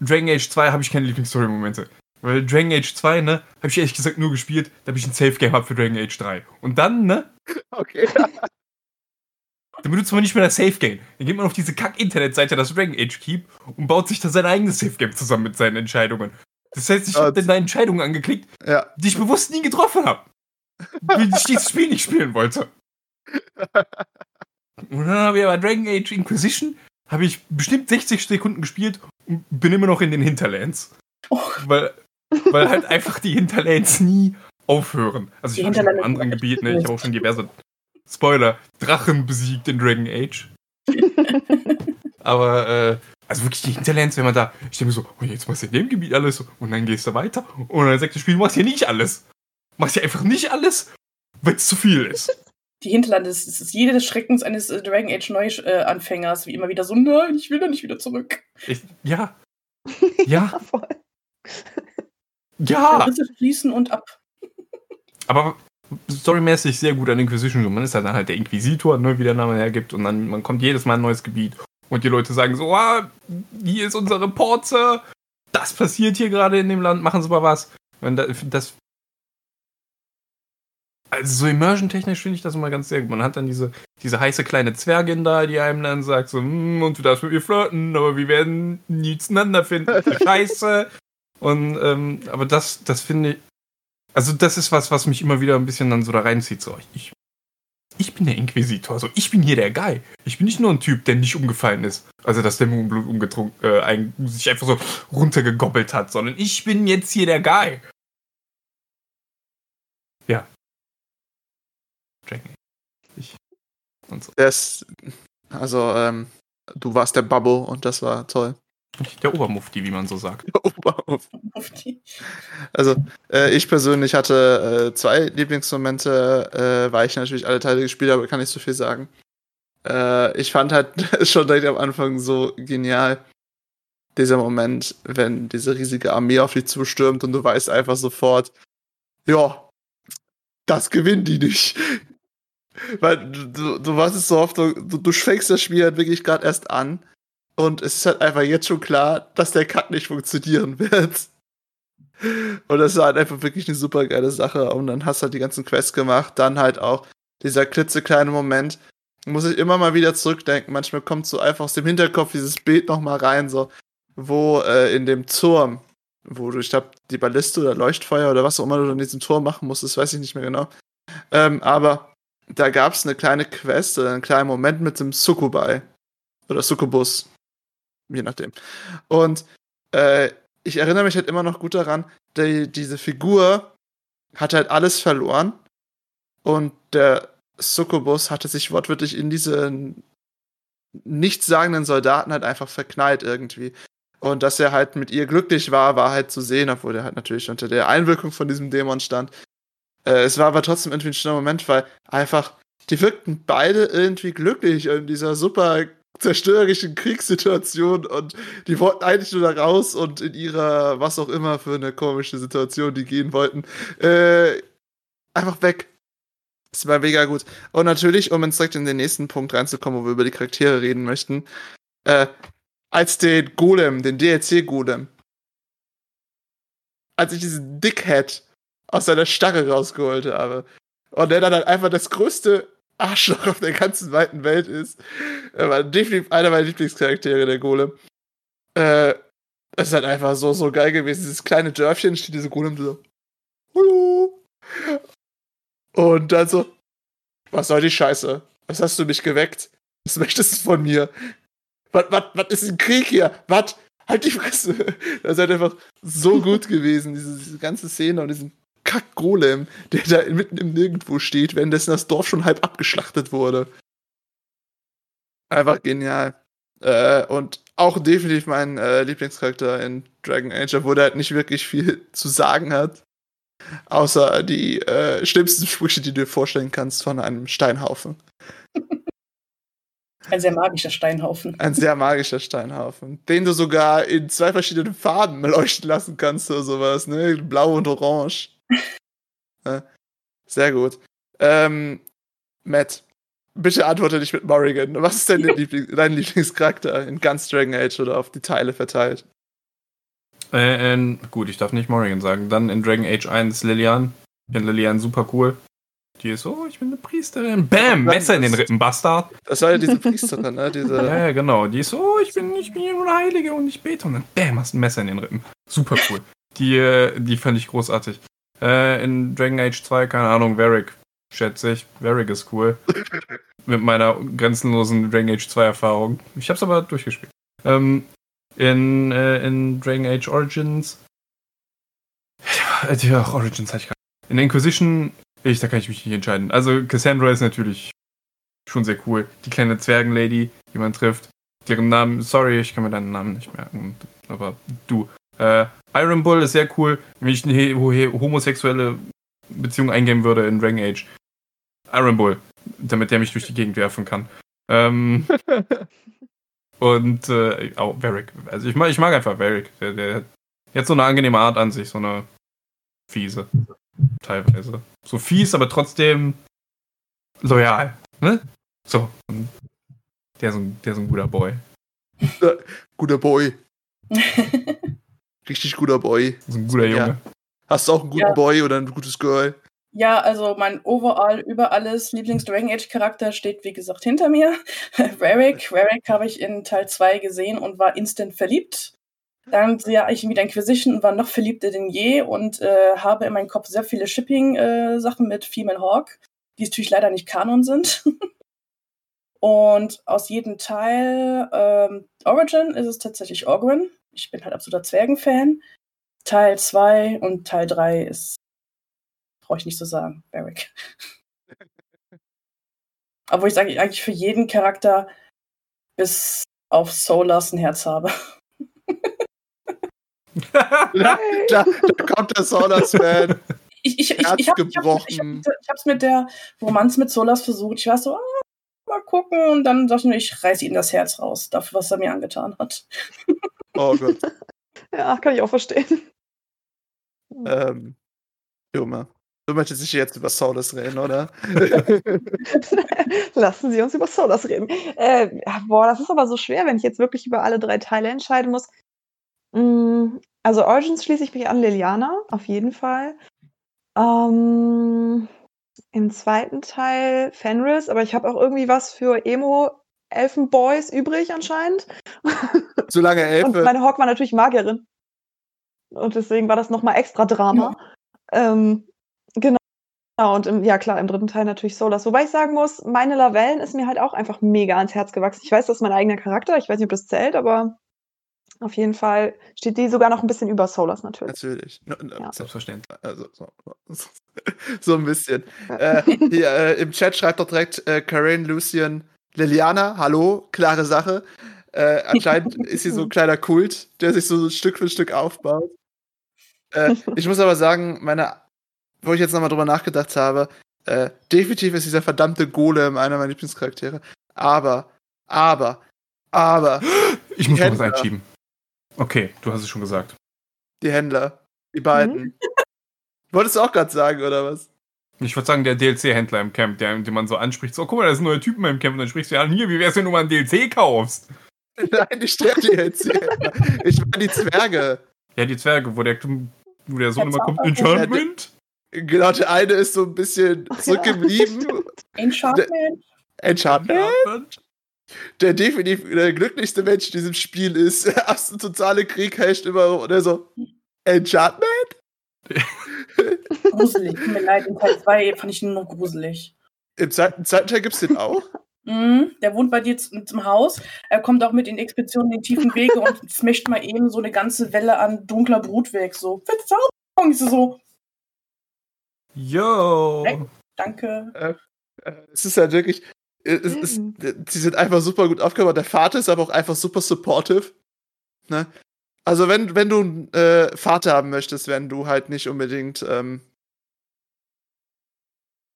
Dragon Age 2 habe ich keine Lieblingsstory-Momente. Weil Dragon Age 2, ne, habe ich ehrlich gesagt nur gespielt, damit ich ein Safe-Game habe für Dragon Age 3. Und dann, ne, [laughs] okay. [laughs] dann benutzt man nicht mehr das Safe-Game. Dann geht man auf diese Kack-Internetseite, das Dragon Age Keep, und baut sich da sein eigenes Safe-Game zusammen mit seinen Entscheidungen. Das heißt, ich habe dann da Entscheidungen angeklickt, Ja. die ich bewusst nie getroffen habe. Weil ich dieses Spiel nicht spielen wollte. [laughs] Und dann habe ich aber Dragon Age Inquisition, habe ich bestimmt 60 Sekunden gespielt und bin immer noch in den Hinterlands. Oh. Weil, weil halt einfach die Hinterlands nie aufhören. Also Die ich habe schon in anderen Gebieten, ne, ich habe auch schon diverse Spoiler, Drachen besiegt in Dragon Age. [laughs] Aber, äh, also wirklich die Hinterlands, wenn man da, ich denke mir so, oh, jetzt machst du in dem Gebiet alles und dann gehst du weiter und dann sagt das Spiel, du machst hier nicht alles. Machst hier einfach nicht alles, weil es zu viel ist. Die Hinterlande, das ist, ist jede des Schreckens eines äh, Dragon Age Neuanfängers, wie immer wieder so, nein, ich will da nicht wieder zurück. Ich, ja. [laughs] Ja, Voll. ja. Risse fließen und ab. Aber storymäßig sehr gut an Inquisition. So, Man ist halt dann halt der Inquisitor, ne, wie der Name hergibt, und dann man kommt jedes Mal in ein neues Gebiet. Und die Leute sagen so, ah, hier ist unser Reporter, das passiert hier gerade in dem Land, machen Sie mal was. Und da- das also so immersion-technisch finde ich das immer ganz sehr gut. Man hat dann diese, diese heiße kleine Zwergin da, die einem dann sagt so, hm, und du darfst mit mir flirten, aber wir werden nie zueinander finden. [laughs] Scheiße. Und, ähm, aber das, das finde ich, also das ist was, was mich immer wieder ein bisschen dann so da reinzieht. So, ich, ich bin der Inquisitor, also ich bin hier der Guy. Ich bin nicht nur ein Typ, der nicht umgefallen ist. Also dass der Moonblut umgetrunken, äh, sich einfach so runtergegobbelt hat, sondern ich bin jetzt hier der Guy. Ja. Dragon. Ich. Und so. Das, also, ähm, du warst der Babbo und das war toll. Der Obermufti, wie man so sagt. Auf die- Also, äh, ich persönlich hatte äh, zwei Lieblingsmomente, äh, weil ich natürlich alle Teile gespielt habe, kann ich so viel sagen. Äh, ich fand halt [laughs] schon direkt am Anfang so genial, dieser Moment, wenn diese riesige Armee auf dich zustürmt und du weißt einfach sofort, ja, das gewinnen die nicht. Weil du, du, du weißt es so oft, du, du fängst das Spiel halt wirklich gerade erst an und es ist halt einfach jetzt schon klar, dass der Cut nicht funktionieren wird. Und das war halt einfach wirklich eine super geile Sache. Und dann hast du halt die ganzen Quests gemacht. Dann halt auch dieser klitzekleine Moment. Muss ich immer mal wieder zurückdenken. Manchmal kommt so einfach aus dem Hinterkopf dieses Bild nochmal rein, so, wo äh, in dem Turm, wo du, ich glaube, die Balliste oder Leuchtfeuer oder was auch immer du in diesem Turm machen musstest, weiß ich nicht mehr genau. Ähm, aber da gab es eine kleine Quest oder einen kleinen Moment mit dem Sukubai. Oder Sukubus. Je nachdem. Und äh, ich erinnere mich halt immer noch gut daran, die, diese Figur hat halt alles verloren und der Succubus hatte sich wortwörtlich in diese nichtssagenden Soldaten halt einfach verknallt irgendwie. Und dass er halt mit ihr glücklich war, war halt zu sehen, obwohl er halt natürlich unter der Einwirkung von diesem Dämon stand. Äh, es war aber trotzdem irgendwie ein schöner Moment, weil einfach, die wirkten beide irgendwie glücklich in dieser super zerstörerischen Kriegssituation und die wollten eigentlich nur da raus und in ihrer, was auch immer für eine komische Situation die gehen wollten, äh, einfach weg. Das war mega gut. Und natürlich, um jetzt direkt in den nächsten Punkt reinzukommen, wo wir über die Charaktere reden möchten, äh, als den Golem, den DLC-Golem, als ich diesen Dickhead aus seiner Starre rausgeholt habe Und der dann halt einfach das größte Arschloch auf der ganzen weiten Welt ist. Er war definitiv einer meiner Lieblingscharaktere, der Golem. Äh, es ist halt einfach so, so geil gewesen. Dieses kleine Dörfchen steht diese Golem so. Hallo. Und dann so, was soll die Scheiße? Was hast du mich geweckt? Was möchtest du von mir? Was, was, was ist ein Krieg hier? Was? Halt die Fresse. [laughs] Das ist halt einfach so gut gewesen, diese, diese ganze Szene und diesen Kack-Golem, der da mitten im Nirgendwo steht, währenddessen das Dorf schon halb abgeschlachtet wurde. Einfach genial. Äh, und auch definitiv mein äh, Lieblingscharakter in Dragon Age, obwohl er halt nicht wirklich viel zu sagen hat. Außer die äh, schlimmsten Sprüche, die du dir vorstellen kannst von einem Steinhaufen. Ein sehr magischer Steinhaufen. Ein sehr magischer Steinhaufen. Den du sogar in zwei verschiedenen Farben leuchten lassen kannst oder sowas, ne? Blau und Orange. Ja, sehr gut. Ähm, Matt, bitte antworte nicht mit Morrigan. Was ist denn dein, [laughs] Liebling dein Lieblingscharakter in ganz Dragon Age oder auf die Teile verteilt? Äh, in, gut, ich darf nicht Morrigan sagen. Dann in Dragon Age 1 Lilian. Ich finde Lilian super cool. Die ist so, oh, ich bin eine Priesterin. Bam, Messer in den Rippen, Bastard. Das war ja diese Priesterin, ne? Diese [laughs] ja, ja, genau. Die ist so, oh, ich bin, ich bin eine Heilige und ich bete. Und dann, bam, hast ein Messer in den Rippen. Super cool. die, äh, die fand ich großartig. Äh, in Dragon Age 2, keine Ahnung, Varric, schätze ich. Varric ist cool. Mit meiner grenzenlosen Dragon Age 2 Erfahrung. Ich hab's aber durchgespielt. Ähm, in, äh, in Dragon Age Origins. Ja, Origins hatte ich gerade. In Inquisition, ich, da kann ich mich nicht entscheiden. Also Cassandra ist natürlich schon sehr cool. Die kleine Zwergenlady, die man trifft. Deren Namen, sorry, ich kann mir deinen Namen nicht merken. Aber du. Äh, Iron Bull ist sehr cool. Wenn ich eine homosexuelle Beziehung eingehen würde in Dragon Age. Iron Bull, damit der mich durch die Gegend werfen kann. Ähm, [laughs] und äh, auch Varric. Also ich mag, ich mag einfach Varric. Der, der, der hat so eine angenehme Art an sich, so eine fiese. Teilweise. So fies, aber trotzdem loyal. Ne? So. Der ist ein, der ist ein guter Boy. [laughs] guter Boy. [laughs] Richtig guter Boy. So ein guter Junge. Ja. Hast du auch einen guten ja. Boy oder ein gutes Girl? Ja, also mein overall über alles Lieblings-Dragon Age-Charakter steht, wie gesagt, hinter mir. [laughs] Varric. Varric habe ich in Teil 2 gesehen und war instant verliebt. Dann sehe ich wieder Inquisition und war noch verliebter denn je und äh, habe in meinem Kopf sehr viele Shipping-Sachen äh, mit Female Hawk, die natürlich leider nicht Kanon sind. [laughs] und aus jedem Teil ähm, Origin ist es tatsächlich Ogren. Ich bin halt absoluter Zwergen-Fan. Teil 2 und Teil 3 ist brauche ich nicht so sagen, Barrick. [laughs] Obwohl ich sage, ich eigentlich für jeden Charakter bis auf Solas ein Herz habe. da, [laughs] da, da, kommt der Solas-Fan. Ich, ich, ich, ich habe es mit der Romanze mit Solas versucht. Ich war so, ah, gucken. Und dann dachte ich mir, ich reiße ihm das Herz raus, dafür, was er mir angetan hat. oh Gott. [laughs] Ja, kann ich auch verstehen. Ähm, Junge. Du möchtest sicher jetzt über Solas reden, oder? [laughs] Lassen Sie uns über Solas reden. Äh, boah, das ist aber so schwer, wenn ich jetzt wirklich über alle drei Teile entscheiden muss. Mm, also Origins schließe ich mich an Liliana, auf jeden Fall. Ähm, Im zweiten Teil Fenris, aber ich habe auch irgendwie was für Emo Elfenboys übrig anscheinend. [laughs] Solange Elfe. Und meine Hawk war natürlich Magierin. Und deswegen war das nochmal extra Drama. Ja. Ähm, Genau. Und im, ja klar, im dritten Teil natürlich Solas. Wobei ich sagen muss, meine Lavellen ist mir halt auch einfach mega ans Herz gewachsen. Ich weiß, das ist mein eigener Charakter. Ich weiß nicht, ob das zählt, aber auf jeden Fall steht die sogar noch ein bisschen über Solas natürlich. Natürlich. No, no, ja. Selbstverständlich. Also, so, [laughs] so ein bisschen. Ja. Äh, hier, äh, Im Chat schreibt doch direkt äh, Karen, Lucian, Liliana, hallo, klare Sache. Äh, anscheinend [laughs] ist sie so ein kleiner Kult, der sich so Stück für Stück aufbaut. Äh, ich muss aber sagen, meine wo ich jetzt nochmal drüber nachgedacht habe, äh, definitiv ist dieser verdammte Golem einer meiner Lieblingscharaktere. Aber, aber, aber. Ich muss noch was einschieben. Okay, du hast es schon gesagt. Die Händler. Die beiden. Mhm. [laughs] Wolltest du auch gerade sagen, oder was? Ich würde sagen, der DLC-Händler im Camp, der, den man so anspricht, so, guck mal, da ist ein neuer Typ in meinem Camp, und dann sprichst du ja an, hier, wie wär's, wenn du mal ein DLC kaufst? [laughs] Nein, nicht der DLC. ich meine die Zwerge. Ja, die Zwerge, wo der, wo der Sohn immer kommt, Enchantment? Genau, der eine ist so ein bisschen zurückgeblieben. [laughs] Enchantment. Enchantment? Der definitiv der glücklichste Mensch in diesem Spiel ist. [laughs] Erst ein totale Krieg herrscht immer und er so, Enchantment? [laughs] Gruselig. Tut mir leid, in Teil 2 fand ich ihn nur gruselig. Im zweiten, zweiten Teil gibt's den auch? [laughs] Mhm, der wohnt bei dir zum Haus. Er kommt auch mit in Expeditionen in die tiefen Wege und smasht mal eben so eine ganze Welle an dunkler Brut weg. So, Verzauberung. Ich so, Yo! Weg. danke. Äh, Es ist halt wirklich. Es ist, Mhm. sie sind einfach super gut aufgebaut. Der Vater ist aber auch einfach super supportive. Ne? Also, wenn, wenn du einen äh, Vater haben möchtest, wenn du halt nicht unbedingt. Ähm,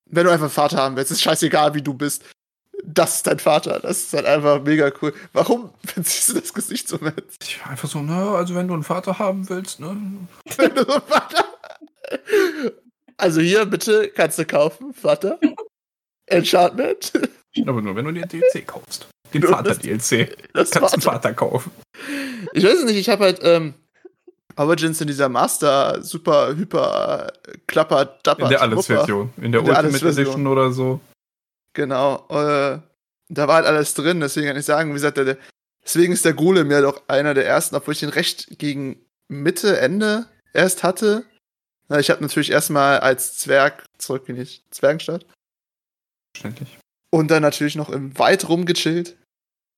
wenn du einfach einen Vater haben willst, ist scheißegal, wie du bist. Das ist dein Vater. Das ist halt einfach mega cool. Warum [laughs] verziehst du das Gesicht so mit? Ich war einfach so, na, also wenn du einen Vater haben willst, ne? [laughs] Wenn du so einen Vater. Also, hier, bitte, kannst du kaufen, Vater. [laughs] Enchantment. Aber nur wenn du den DLC kaufst. Den Vater-DLC. Das Kannst du einen Vater. Vater kaufen. Ich weiß es nicht, ich habe halt ähm, Origins in dieser Master super hyper klapper dapper In der Alles-Version. In der In der Ultimate. Edition oder so. Genau. Äh, da war halt alles drin, deswegen kann ich sagen, wie gesagt, der, der, deswegen ist der Golem ja doch einer der ersten, obwohl ich den recht gegen Mitte, Ende erst hatte. Na, ich habe natürlich erstmal als Zwerg zurück in die Zwergenstadt Verständlich. Und dann natürlich noch im Wald rumgechillt.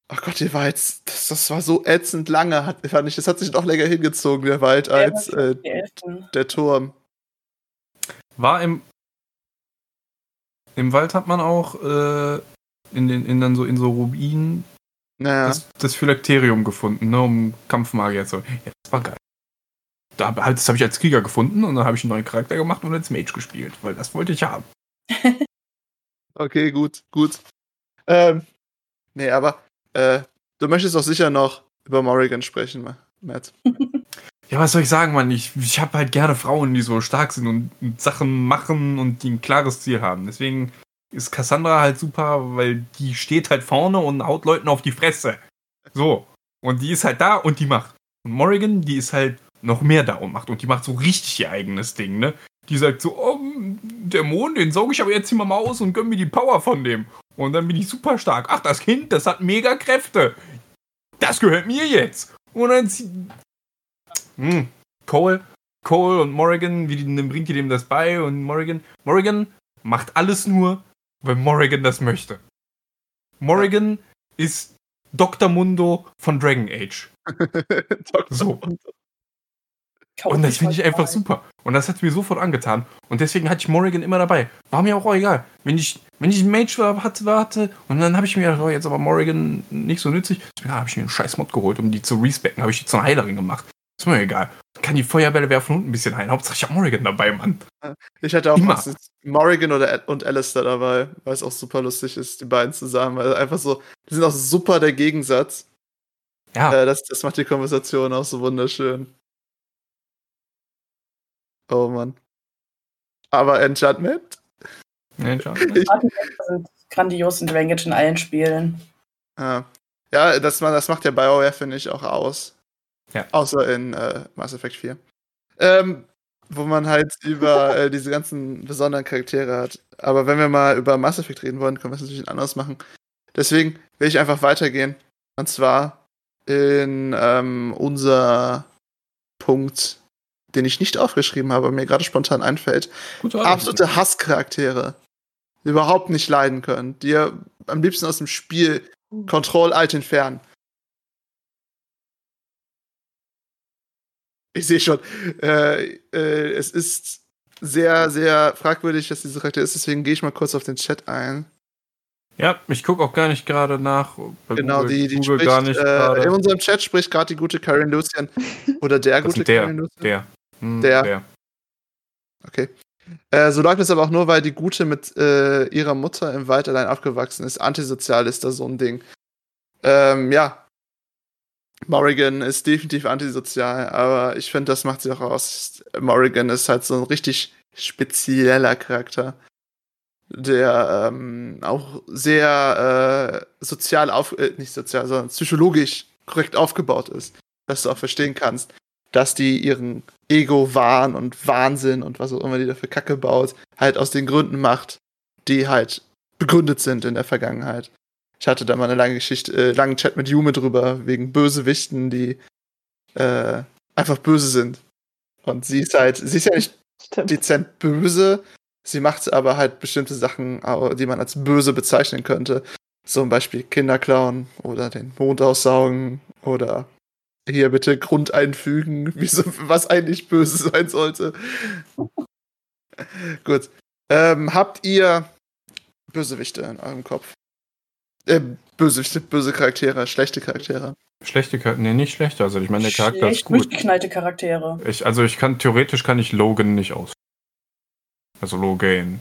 Ach Gott, der war jetzt, das, das war so ätzend lange, hat, fand ich. Das hat sich noch länger hingezogen, der Wald, als äh, der Turm. War im. Im Wald hat man auch äh, in den in dann so in so Ruinen Naja. das, das Phylakterium gefunden, ne, um Kampfmagier zu. Ja, das war geil. Da, halt, das habe ich als Krieger gefunden und dann habe ich einen neuen Charakter gemacht und als Mage gespielt, weil das wollte ich haben. [laughs] Okay, gut, gut. Ähm, nee, aber äh, du möchtest doch sicher noch über Morrigan sprechen, Ma- Matt. [laughs] Ja, was soll ich sagen, Mann? Ich, ich habe halt gerne Frauen, die so stark sind und, und Sachen machen und die ein klares Ziel haben. Deswegen ist Cassandra halt super, weil die steht halt vorne und haut Leuten auf die Fresse. So. Und die ist halt da und die macht. Und Morrigan, die ist halt noch mehr da und macht. Und die macht so richtig ihr eigenes Ding, ne? Die sagt so, oh, der Mond, den sauge ich aber jetzt hier mal aus und gönn mir die Power von dem. Und dann bin ich super stark. Ach, das Kind, das hat mega Kräfte. Das gehört mir jetzt. Und dann zieht, hm. Cole, Cole und Morrigan, wie die, dann bringt die dem das bei und Morrigan, Morrigan macht alles nur, weil Morrigan das möchte. Morrigan ist Dr. Mundo von Dragon Age. [laughs] So. Kauf Und das finde ich einfach super. Und das hat mir sofort angetan. Und deswegen hatte ich Morrigan immer dabei. War mir auch egal. Wenn ich, wenn ich einen Mage war, hatte, warte, und dann habe ich mir gedacht, oh, jetzt aber Morrigan nicht so nützlich, deswegen habe ich mir einen scheiß Mod geholt, um die zu respecken, habe ich die zur Heilerin gemacht. Ist mir egal. Kann die Feuerbälle werfen und ein bisschen heilen. Hauptsache ich habe Morrigan dabei, Mann. Ich hatte auch Immer. Morrigan oder und Alistair dabei, weil es auch super lustig ist, die beiden zusammen. Weil einfach so, die sind auch super der Gegensatz. Ja, Äh, das, das macht die Konversation auch so wunderschön. Oh Mann. Aber Enchantment? nee, schade. [laughs] Artefakte sind grandios in Dragon in allen Spielen. Ja, ja das, das macht ja BioWare, finde ich, auch aus. Ja. Außer in äh, Mass Effect 4. Ähm, wo man halt [laughs] über äh, diese ganzen besonderen Charaktere hat. Aber wenn wir mal über Mass Effect reden wollen, können wir es natürlich anders machen. Deswegen will ich einfach weitergehen. Und zwar in ähm, unser Punkt, den ich nicht aufgeschrieben habe, mir gerade spontan einfällt. Absolute Hasscharaktere. Die überhaupt nicht leiden können. Die ihr am liebsten aus dem Spiel Control Alt entfernen. Ich sehe schon, äh, äh, es ist sehr, sehr fragwürdig, dass diese Charakter ist, deswegen gehe ich mal kurz auf den Chat ein. Ja, ich gucke auch gar nicht gerade nach. Genau, Google, die, die Google spricht, gar nicht äh, in unserem Chat spricht gerade die gute Karen Lucian. Oder der Das gute der, Karen Lucian. der. Hm, Der. der. Okay. Äh, so läuft es aber auch nur, weil die Gute mit äh, ihrer Mutter im Wald allein aufgewachsen ist. Antisozial ist da so ein Ding. Ähm, ja. Morrigan ist definitiv antisozial, aber ich finde, das macht sie auch aus. Morrigan ist halt so ein richtig spezieller Charakter, der ähm, auch sehr äh, sozial auf, äh, nicht sozial, sondern psychologisch korrekt aufgebaut ist, dass du auch verstehen kannst, dass die ihren Ego-Wahn und Wahnsinn und was auch immer die da für Kacke baut, halt aus den Gründen macht, die halt begründet sind in der Vergangenheit. Ich hatte da mal eine lange Geschichte, äh, langen Chat mit Yume drüber, wegen Bösewichten, die äh, einfach böse sind. Und sie ist halt, sie ist ja nicht Stimmt. dezent böse, sie macht aber halt bestimmte Sachen, die man als böse bezeichnen könnte. Zum Beispiel Kinder klauen oder den Mond aussaugen oder hier bitte Grund einfügen, wieso, was eigentlich böse sein sollte. Gut. Ähm, habt ihr Bösewichte in eurem Kopf? Äh, Bösewichte, böse Charaktere, schlechte Charaktere. Schlechte Charakter, nee, nicht schlechter. Also ich meine, der Charakter ist Schlecht gut. durchgeknallte Charaktere. Ich, also ich kann, theoretisch kann ich Logan nicht aus. Also Logan.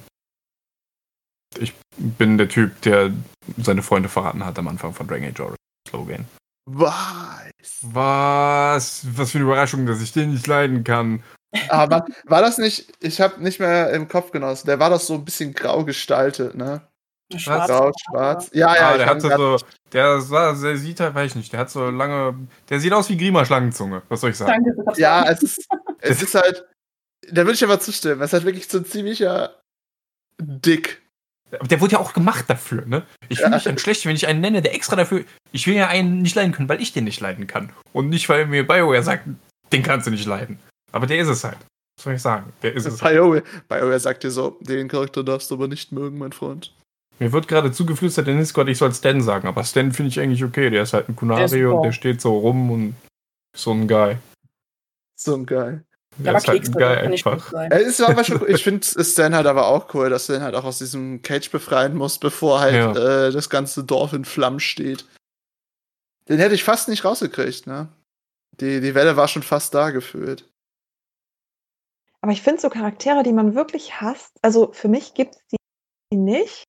Ich bin der Typ, der seine Freunde verraten hat am Anfang von Dragon Age Origins. Logan. Was? Was? Was für eine Überraschung, dass ich den nicht leiden kann. Aber war das nicht, ich habe nicht mehr im Kopf genossen, der war doch so ein bisschen grau gestaltet, ne? Schwarz. Grau, schwarz. Ja, ja, ah, der hat so der, sah- der sieht halt, weiß ich nicht, der hat so lange, der sieht aus wie Grima Schlangenzunge. Was soll ich sagen? Danke, das Ja, es ist, [laughs] es ist halt, da würde ich aber zustimmen, es ist halt wirklich so ein ziemlicher Dick. Aber der wurde ja auch gemacht dafür, ne? Ich fühle mich dann schlecht, wenn ich einen nenne, der extra dafür. Ich will ja einen nicht leiden können, weil ich den nicht leiden kann. Und nicht, weil mir BioWare sagt, den kannst du nicht leiden. Aber der ist es halt. Was soll ich sagen? Der ist es. halt. BioWare, BioWare sagt dir so, den Charakter darfst du aber nicht mögen, mein Freund. Mir wird gerade zugeflüstert in Discord, ich soll Stan sagen, aber Stan finde ich eigentlich okay. Der ist halt ein Der ist Kunari super. und der steht so rum und so ein Guy. So ein Geil. Der war ist halt gut einfach. sein. Es ist aber schon, ich [laughs] finde Stan halt aber auch cool, dass du den halt auch aus diesem Cage befreien musst, bevor halt Ja. äh, das ganze Dorf in Flammen steht. Den hätte ich fast nicht rausgekriegt, ne? Die, die Welle war schon fast da gefühlt. Aber ich finde so Charaktere, die man wirklich hasst, also für mich gibt es die nicht.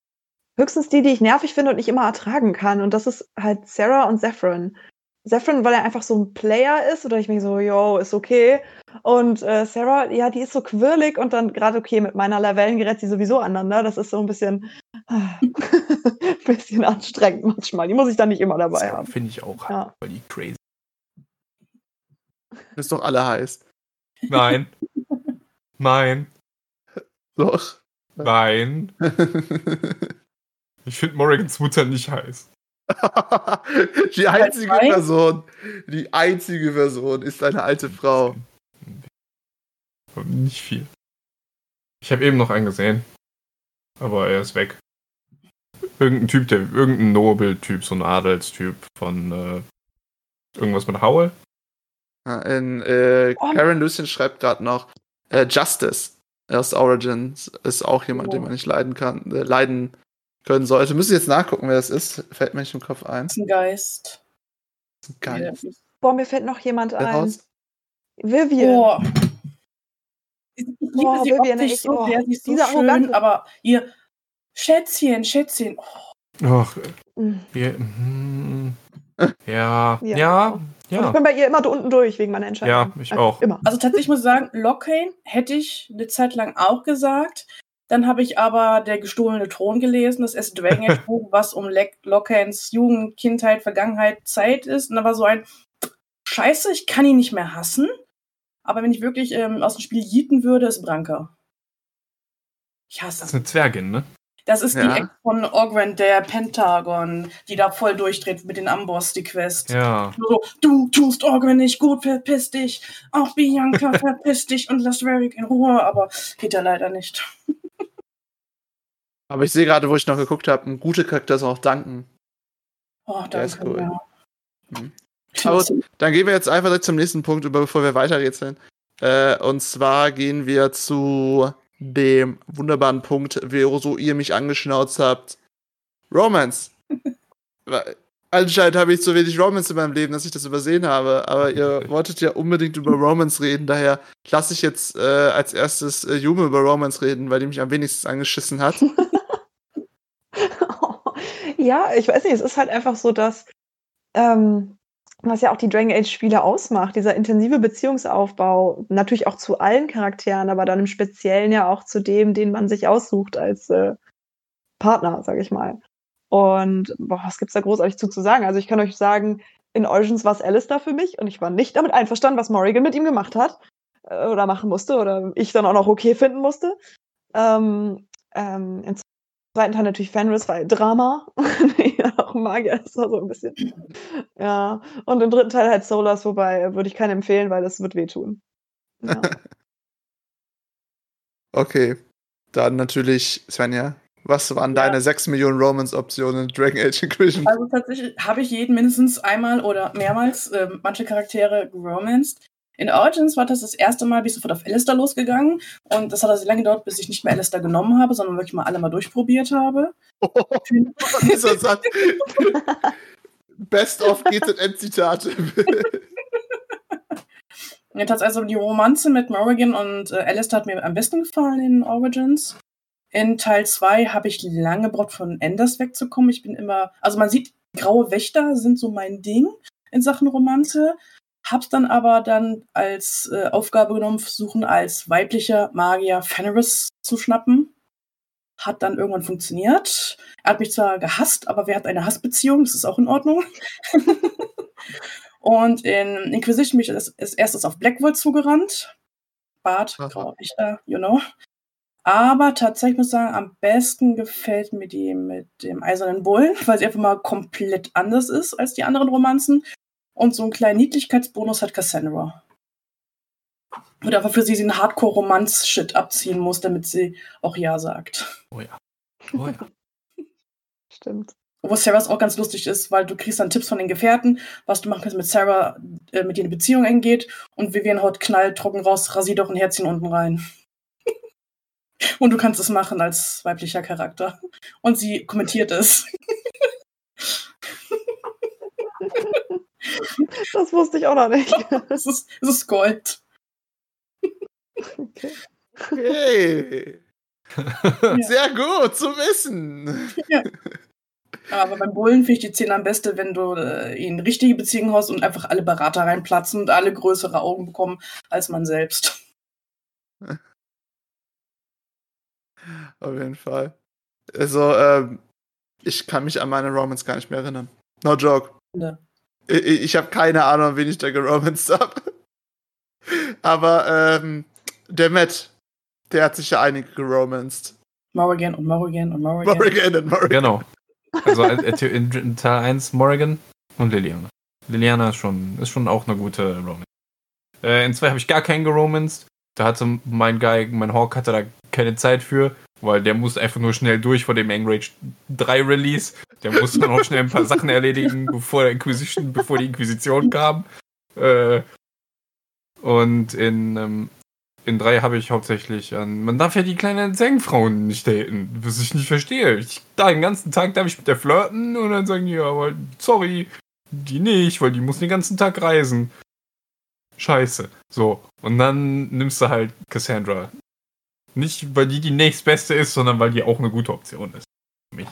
Höchstens die, die ich nervig finde und nicht immer ertragen kann. Und das ist halt Sarah und Saffron. Saffron, weil er einfach so ein Player ist, oder ich mir so, yo, ist okay. Und äh, Sarah, ja, die ist so quirlig und dann gerade okay, mit meiner Lavellen gerät sie sowieso aneinander. Das ist so ein bisschen, ah, [laughs] bisschen anstrengend manchmal. Die muss ich dann nicht immer dabei haben. Finde ich auch Ja. halt, weil die crazy. Das ist doch alle heiß. Nein. Nein. Doch. Nein. Ich finde Morrigans Mutter nicht heiß. [laughs] die einzige? Person, die einzige Person ist eine alte Frau. Nicht viel. Ich habe eben noch einen gesehen. Aber er ist weg. Irgendein Typ, der, irgendein Nobel-Typ, so ein Adelstyp von äh, irgendwas mit Howell. Ja, In, äh, Oh. Karen Lucien schreibt gerade noch, äh, Justice aus Origins ist auch jemand, den man nicht leiden kann, äh, leiden können sollte. Müssen jetzt nachgucken, wer das ist. Fällt mir nicht im Kopf ein. Das ist ein Geist. Geil. Boah, mir fällt noch jemand Wer ein. raus? Vivian. Boah. Ich liebe Boah, sie Vivian, optisch ich- so oh, sehr, sie ist so diese schön, Arroganz. aber ihr Schätzchen, Schätzchen. Oh, Ach, Mhm. wir, hm, ja, Ja. ja, Und ja. ich bin bei ihr immer unten durch wegen meiner Entscheidung. Ja, ich Einfach auch. Immer. Also tatsächlich muss ich sagen, Lockhane hätte ich eine Zeit lang auch gesagt. Dann habe ich aber der gestohlene Thron gelesen, das erste Dragon Age Buch, [laughs] was um Le Lockhanes Jugend, Kindheit, Vergangenheit, Zeit ist. Und da war so ein Scheiße, ich kann ihn nicht mehr hassen. Aber wenn ich wirklich ähm, aus dem Spiel jieten würde, ist Branka. Ich hasse Das ist eine Zwergin, ne? Das ist Ja. die Ex von Ogren, der Pentagon, die da voll durchdreht mit den Amboss, die Quest. Ja. So, du tust Ogren nicht gut, verpiss dich. Auch Bianca, [laughs] verpiss dich und lass Varric in Ruhe, aber geht er leider nicht. Aber ich sehe gerade, wo ich noch geguckt habe, ein guter Charakter ist auch Danken. Oh, Der ist danke. cool. Ja. Mhm. Aber dann gehen wir jetzt einfach direkt zum nächsten Punkt über, bevor wir weiterrätseln. Äh, und zwar gehen wir zu dem wunderbaren Punkt, wo so ihr mich angeschnauzt habt. Romance. [laughs] Anscheinend habe ich so wenig Romance in meinem Leben, dass ich das übersehen habe. Aber ihr [laughs] wolltet ja unbedingt über Romance reden. Daher lasse ich jetzt äh, als erstes äh, Jume über Romance reden, weil die mich am wenigsten angeschissen hat. [laughs] ja, ich weiß nicht, es ist halt einfach so, dass, ähm, was ja auch die Dragon Age Spiele ausmacht, dieser intensive Beziehungsaufbau, natürlich auch zu allen Charakteren, aber dann im Speziellen ja auch zu dem, den man sich aussucht als äh, Partner, sag ich mal. Und boah, was gibt's da großartig zu, zu sagen? Also ich kann euch sagen, in Origins war es Alistair für mich und ich war nicht damit einverstanden, was Morrigan mit ihm gemacht hat äh, oder machen musste oder ich dann auch noch okay finden musste. Ähm, ähm, Im zweiten Teil natürlich Fenris, weil Drama. [laughs] ja, [laughs] auch Magier ist so ein bisschen. Ja, und im dritten Teil halt Solas, wobei würde ich keinen empfehlen, weil das wird wehtun. Ja. [laughs] okay, dann natürlich Svenja. Was waren Ja. deine 6 Millionen Romance-Optionen in Dragon Age Inquisition? Also tatsächlich habe ich jeden mindestens einmal oder mehrmals ähm, manche Charaktere geromanced. In Origins war das das erste Mal, bin ich sofort auf Alistair losgegangen. Und das hat also lange gedauert, bis ich nicht mehr Alistair genommen habe, sondern wirklich mal alle mal durchprobiert habe. [laughs] Dieser Satz. Best of GZN-Zitate. [laughs] Jetzt hat also die Romanze mit Morrigan und äh, Alistair hat mir am besten gefallen in Origins. In Teil 2 habe ich lange gebraucht, von Enders wegzukommen. Ich bin immer, also man sieht, graue Wächter sind so mein Ding in Sachen Romanze. Hab's dann aber dann als äh, Aufgabe genommen, versuchen als weiblicher Magier Fenris zu schnappen. Hat dann irgendwann funktioniert. Er hat mich zwar gehasst, aber wir hatten eine Hassbeziehung, das ist auch in Ordnung. [laughs] Und in Inquisition bin ich als, als erstes auf Blackwood zugerannt. Bart, Aha. grauer Wächter, you know. Aber tatsächlich muss ich sagen, am besten gefällt mir die mit dem Eisernen Bullen, [laughs] weil sie einfach mal komplett anders ist als die anderen Romanzen. Und so einen kleinen Niedlichkeitsbonus hat Cassandra. Und einfach für sie sie einen Hardcore-Romanz-Shit abziehen muss, damit sie auch Ja sagt. Oh ja. Oh ja. [laughs] Stimmt. Wo Sarah's auch ganz lustig ist, weil du kriegst dann Tipps von den Gefährten, was du machen kannst mit Sarah, äh, mit ihr eine Beziehung eingeht. Und Vivian haut knall trocken raus, rasier doch ein Herzchen unten rein. Und du kannst es machen als weiblicher Charakter. Und sie kommentiert es. Das wusste ich auch noch nicht. [laughs] es, ist, es ist Gold. Okay. Hey. Sehr gut zu wissen. Aber beim Bullen finde ich die Szene am besten, wenn du äh, ihn richtige Beziehungen hast und einfach alle Berater reinplatzen und alle größere Augen bekommen als man selbst. [laughs] Auf jeden Fall. Also, ähm, ich kann mich an meine Romance gar nicht mehr erinnern. No joke. Ne. Ich, ich habe keine Ahnung, wen ich da geromanced [laughs] habe. Aber ähm, der Matt, der hat sich ja einige geromanced. Morrigan und Morrigan und Morrigan. Morrigan und Morrigan. Genau. Also äh, in, in Teil 1 Morrigan und Liliana. Liliana ist schon, ist schon auch eine gute Romance. Äh, in 2 habe ich gar keinen geromanced. Da hatte mein Guy, mein Hawk hatte da keine Zeit für, weil der musste einfach nur schnell durch vor dem Engrage 3 Release. Der musste noch schnell ein paar Sachen erledigen, [laughs] bevor der Inquisition, bevor die Inquisition kam. Äh, und in, ähm, in 3 habe ich hauptsächlich an. Man darf ja die kleinen Zeng-Frauen nicht daten, was ich nicht verstehe. Ich, da den ganzen Tag darf ich mit der flirten und dann sagen die, ja, aber sorry, die nicht, weil die muss den ganzen Tag reisen. Scheiße. So. Und dann nimmst du halt Cassandra. Nicht, weil die die nächstbeste ist, sondern weil die auch eine gute Option ist. Für mich.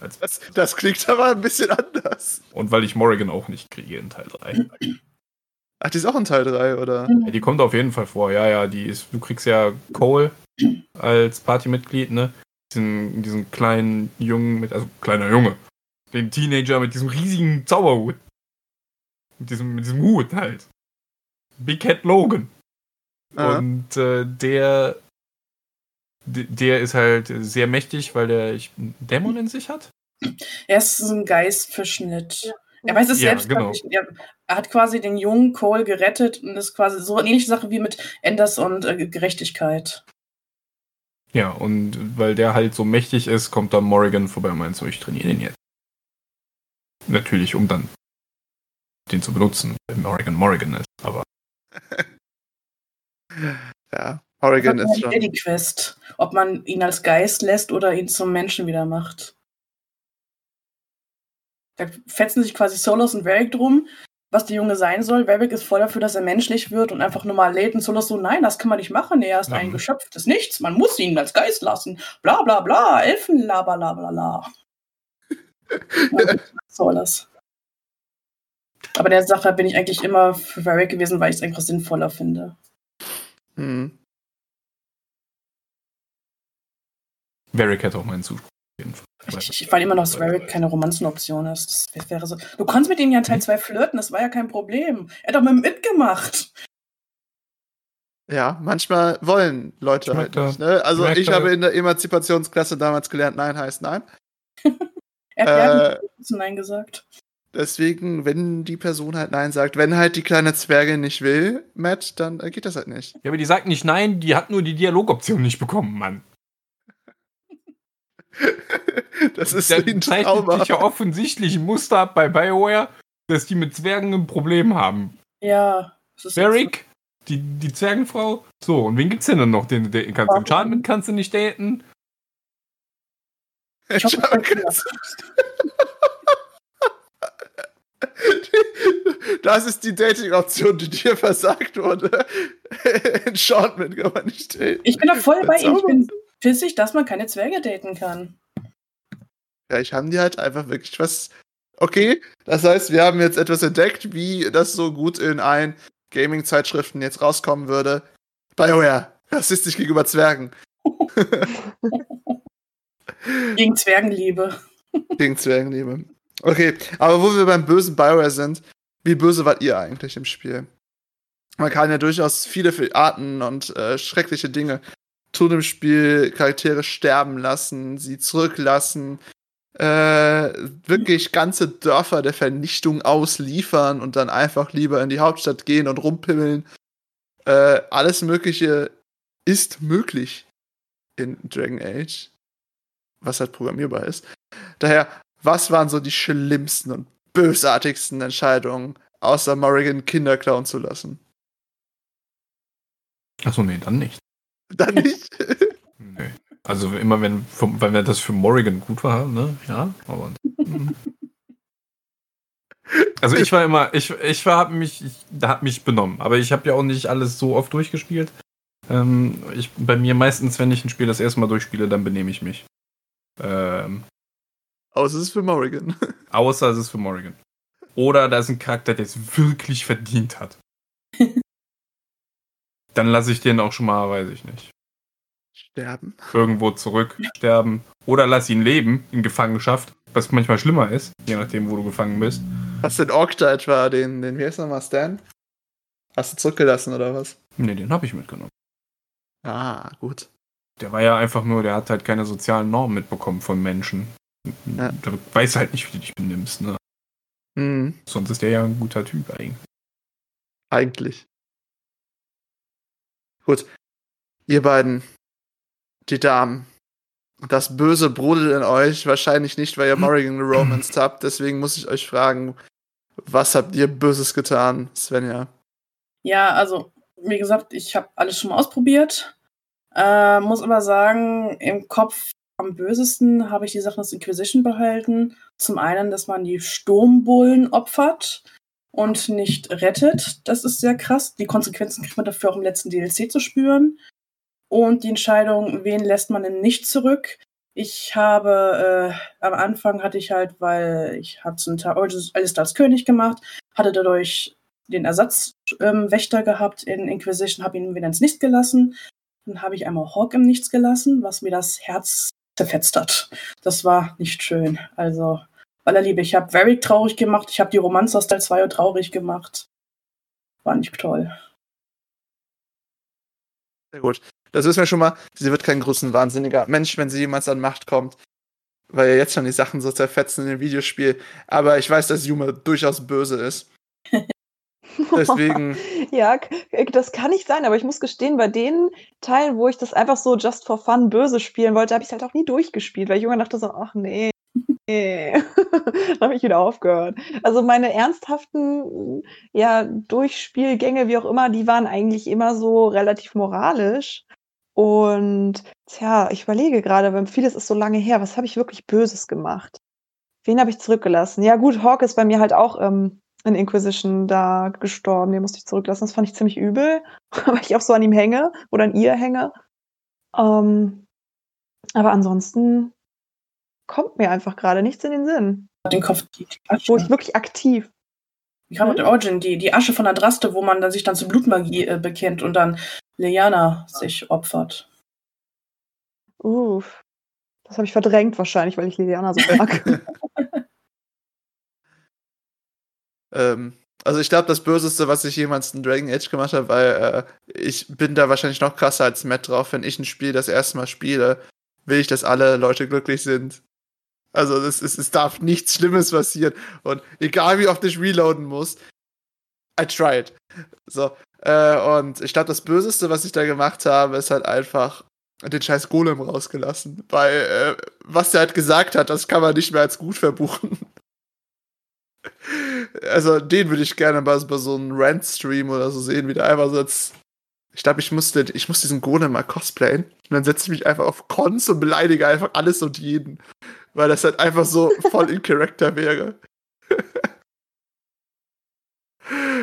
Als, Das, das klingt aber ein bisschen anders. und weil ich Morrigan auch nicht kriege in Teil 3. Ach, die ist auch in Teil 3, oder? Ja, die kommt auf jeden Fall vor. Ja, ja, die ist. Du kriegst ja Cole als Partymitglied, ne? Diesen, diesen kleinen Jungen mit, also kleiner Junge. Den Teenager mit diesem riesigen Zauberhut. Mit diesem, mit diesem Hut halt. Big Cat Logan. Aha. Und äh, der. Der ist halt sehr mächtig, weil der einen Dämon in sich hat. Er ist so ein Geistverschnitt. Er weiß es Ja, selbst genau. gar nicht. Er, er hat quasi den jungen Cole gerettet und ist quasi so eine ähnliche Sache wie mit Enders und äh, Gerechtigkeit. Ja, und weil der halt so mächtig ist, kommt dann Morrigan vorbei und meint so, ich trainiere den jetzt. Natürlich, um dann den zu benutzen, wenn Morrigan Morrigan ist. Aber [laughs] Ja, Das ist schon. die Quest, ob man ihn als Geist lässt oder ihn zum Menschen wieder macht. Da fetzen sich quasi Solos und Varric drum, was der Junge sein soll. Varric ist voll dafür, dass er menschlich wird und einfach normal lädt. Und Solos so, nein, das kann man nicht machen. Er ist Ja. ein Geschöpf des Nichts. Man muss ihn als Geist lassen. Bla bla bla. Elfen, la bla bla bla [laughs] bla. Solos. Aber der Sache bin ich eigentlich immer für Varric gewesen, weil ich es einfach sinnvoller finde. Hm. Varric hätte auch meinen Zuspruch. Auf jeden Fall. Ich, ich fand immer noch, dass Varric keine Romanzenoption ist. Das wäre so. Du konntest mit ihm ja in Teil 2 flirten, das war ja kein Problem. Er hat doch mit mitgemacht. Ja, manchmal wollen Leute halt nicht. Ne? Also ich habe in der Emanzipationsklasse damals gelernt, nein heißt nein. [laughs] Er hat Äh, Nein gesagt. Deswegen, wenn die Person halt nein sagt, wenn halt die kleine Zwergin nicht will, Matt, dann äh, geht das halt nicht. Ja, aber die sagt nicht nein, die hat nur die Dialogoption nicht bekommen, Mann. [laughs] das ist Da ein zeichnet Trauma. sich ja offensichtlich ein Muster ab bei BioWare, dass die mit Zwergen ein Problem haben. Ja. das Varric, die, die Zwergenfrau. So, und wen gibt's denn dann noch, den du daten kannst? Warum? Enchantment kannst du nicht daten. [laughs] Ich hoffe, das [laughs] Das ist die Dating-Option, die dir versagt wurde. Enchantment kann man nicht daten. Ich bin da voll bei ihm. Ich pissig, dass man keine Zwerge daten kann. Vielleicht haben die halt einfach wirklich was. Okay, das heißt, wir haben jetzt etwas entdeckt, wie das so gut in allen Gaming-Zeitschriften jetzt rauskommen würde. BioWare, rassistisch gegenüber Zwergen. [laughs] Gegen Zwergenliebe. [laughs] Gegen Zwergenliebe. Okay, aber wo wir beim bösen BioWare sind, wie böse wart ihr eigentlich im Spiel? Man kann ja durchaus viele, viele Arten und äh, schreckliche Dinge tun im Spiel, Charaktere sterben lassen, sie zurücklassen, äh, wirklich ganze Dörfer der Vernichtung ausliefern und dann einfach lieber in die Hauptstadt gehen und rumpimmeln. Äh, alles Mögliche ist möglich in Dragon Age, was halt programmierbar ist. Daher, was waren so die schlimmsten und bösartigsten Entscheidungen, außer Morrigan Kinder klauen zu lassen? Achso, nee, dann nicht. Dann nicht. Nee. Also immer wenn, wenn das für Morrigan gut war, ne? Ja, aber. [laughs] Also ich war immer, ich, ich war hab mich, ich hab mich benommen, aber ich habe ja auch nicht alles so oft durchgespielt. Ähm, ich, bei mir meistens, wenn ich ein Spiel das erste Mal durchspiele, dann benehme ich mich. Ähm, Außer es ist für Morrigan. [laughs] außer es ist für Morrigan. Oder da ist ein Charakter, der es wirklich verdient hat. [laughs] Dann lasse ich den auch schon mal, weiß ich nicht. Sterben. irgendwo zurück sterben oder lass ihn leben in Gefangenschaft, was manchmal schlimmer ist, je nachdem, wo du gefangen bist. Hast du den Ork da etwa, den, den, wie heißt nochmal, Stan? Hast du zurückgelassen oder was? Nee, den habe ich mitgenommen. Ah, gut. Der war ja einfach nur, der hat halt keine sozialen Normen mitbekommen von Menschen. Ja. Da weiß halt nicht, wie du dich benimmst, ne? Hm, Sonst ist der ja ein guter Typ eigentlich. eigentlich. Gut. Ihr beiden, die Damen. Das Böse brodelt in euch, wahrscheinlich nicht, weil ihr [clears throat] Morrigan geromanced habt. Deswegen muss ich euch fragen, was habt ihr Böses getan, Svenja? Ja, also, wie gesagt, ich habe alles schon mal ausprobiert. Äh, muss aber sagen, im Kopf am bösesten habe ich die Sachen aus Inquisition behalten. Zum einen, dass man die Sturmbullen opfert und nicht rettet. Das ist sehr krass. Die Konsequenzen kriegt man dafür auch im letzten DLC zu spüren. Und die Entscheidung, wen lässt man denn nicht zurück? Ich habe, äh, am Anfang hatte ich halt, weil ich habe zum Teil alles als König gemacht, hatte dadurch den Ersatzwächter ähm, gehabt in Inquisition, habe ihn wieder ins Nichts gelassen. Dann habe ich einmal Hawk im Nichts gelassen, was mir das Herz zerfetzt hat. Das war nicht schön. Also, aller Liebe, ich habe Varric traurig gemacht, ich habe die Romanze aus Teil 2 traurig gemacht. War nicht toll. Sehr gut. Das wissen wir schon mal. Sie wird kein großen wahnsinniger Mensch, wenn sie jemals an Macht kommt. Weil ja jetzt schon die Sachen so zerfetzen in dem Videospiel. Aber ich weiß, dass Yuma durchaus böse ist. [laughs] Deswegen, Ja, das kann nicht sein, aber ich muss gestehen, bei den Teilen, wo ich das einfach so just for fun böse spielen wollte, habe ich es halt auch nie durchgespielt, weil ich irgendwann dachte so, ach nee. Nee. Dann habe ich wieder aufgehört. Also meine ernsthaften ja, Durchspielgänge, wie auch immer, die waren eigentlich immer so relativ moralisch. Und tja, ich überlege gerade, weil vieles ist so lange her, was habe ich wirklich Böses gemacht? Wen habe ich zurückgelassen? Ja, gut, Hawk ist bei mir halt auch ähm, in Inquisition da gestorben. Den musste ich zurücklassen. Das fand ich ziemlich übel, [laughs] weil ich auch so an ihm hänge oder an ihr hänge. Ähm, aber ansonsten kommt mir einfach gerade nichts in den Sinn, Den Kopf, die, die Asche. wo ich wirklich aktiv. Ich habe den Origin, die, die Asche von Adraste, wo man dann sich dann zur Blutmagie äh, bekennt und dann Lyanna sich opfert. Uff. Das habe ich verdrängt wahrscheinlich, weil ich Liliana so mag. [laughs] ähm, also ich glaube, das Böseste, was ich jemals in Dragon Age gemacht habe, weil äh, ich bin da wahrscheinlich noch krasser als Matt drauf. Wenn ich ein Spiel das erste Mal spiele, will ich, dass alle Leute glücklich sind. Also es, es, es darf nichts Schlimmes passieren. Und egal wie oft ich reloaden muss, I tried. So. Äh, und ich glaube, das Böseste, was ich da gemacht habe, ist halt einfach den scheiß Golem rausgelassen. Weil, äh, was er halt gesagt hat, das kann man nicht mehr als gut verbuchen. [laughs] also, den würde ich gerne mal bei so einem Rant-Stream oder so sehen, wie der einfach so jetzt. Ich glaube, ich ich muss diesen Golem mal cosplayen. Und dann setze ich mich einfach auf Cons und beleidige einfach alles und jeden. Weil das halt einfach so voll in Charakter wäre. [laughs]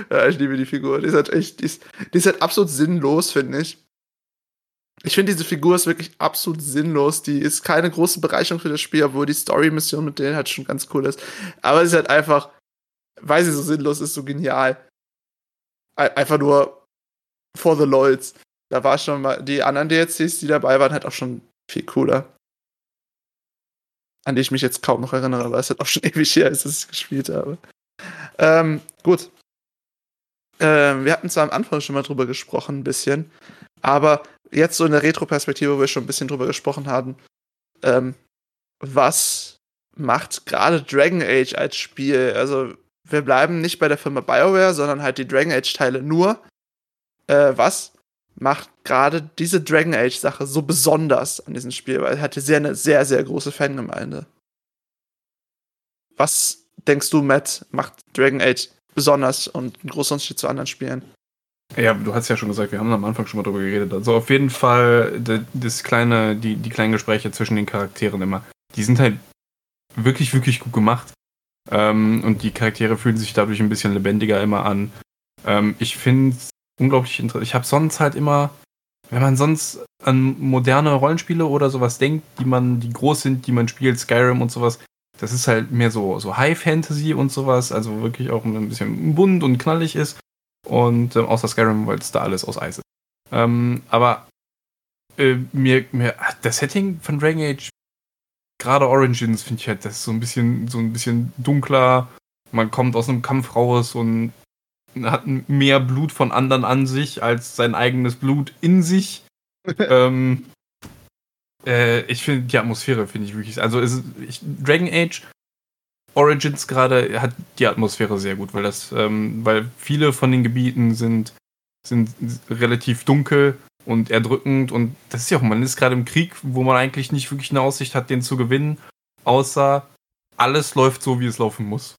ja, ich liebe die Figur. Die ist halt echt, die ist, die ist halt absolut sinnlos, finde ich. Ich finde, diese Figur ist wirklich absolut sinnlos. Die ist keine große Bereicherung für das Spiel, obwohl die Story-Mission mit denen halt schon ganz cool ist. Aber sie ist halt einfach, weil sie so sinnlos ist, so genial. Einfach nur for the LOLs. Da war schon mal, die anderen DLCs, die dabei waren, halt auch schon viel cooler. An die ich mich jetzt kaum noch erinnere, weil es halt auch schon [laughs] ewig her ist, dass ich gespielt habe. Ähm, gut. Ähm, wir hatten zwar am Anfang schon mal drüber gesprochen, ein bisschen. Aber jetzt so in der Retro-Perspektive, wo wir schon ein bisschen drüber gesprochen haben, ähm, was macht gerade Dragon Age als Spiel? Also, wir bleiben nicht bei der Firma BioWare, sondern halt die Dragon Age-Teile nur. Äh, was macht gerade diese Dragon Age-Sache so besonders an diesem Spiel? Weil es hatte sehr, eine sehr, sehr große Fangemeinde. Was denkst du, Matt, macht Dragon Age besonders und einen großen Unterschied zu anderen Spielen? Ja, du hast ja schon gesagt, wir haben am Anfang schon mal drüber geredet. Also auf jeden Fall das kleine, die, die kleinen Gespräche zwischen den Charakteren immer. Die sind halt wirklich, wirklich gut gemacht. Ähm, und die Charaktere fühlen sich dadurch ein bisschen lebendiger immer an. Ähm, ich finde unglaublich interessant. Ich habe sonst halt immer, wenn man sonst an moderne Rollenspiele oder sowas denkt, die man, die groß sind, die man spielt, Skyrim und sowas, das ist halt mehr so, so High Fantasy und sowas, also wirklich auch ein bisschen bunt und knallig ist. Und äh, außer Skyrim, weil es da alles aus Eis ist. Ähm, aber äh, mir, mir, das Setting von Dragon Age, gerade Origins, finde ich halt, das ist so ein bisschen, so ein bisschen dunkler. Man kommt aus einem Kampf raus und hat mehr Blut von anderen an sich als sein eigenes Blut in sich. [laughs] ähm, äh, ich finde die Atmosphäre finde ich wirklich. Also ist, ich, Dragon Age Origins gerade hat die Atmosphäre sehr gut, weil das, ähm, weil viele von den Gebieten sind, sind relativ dunkel und erdrückend und das ist ja auch, man ist gerade im Krieg, wo man eigentlich nicht wirklich eine Aussicht hat, den zu gewinnen, außer alles läuft so, wie es laufen muss.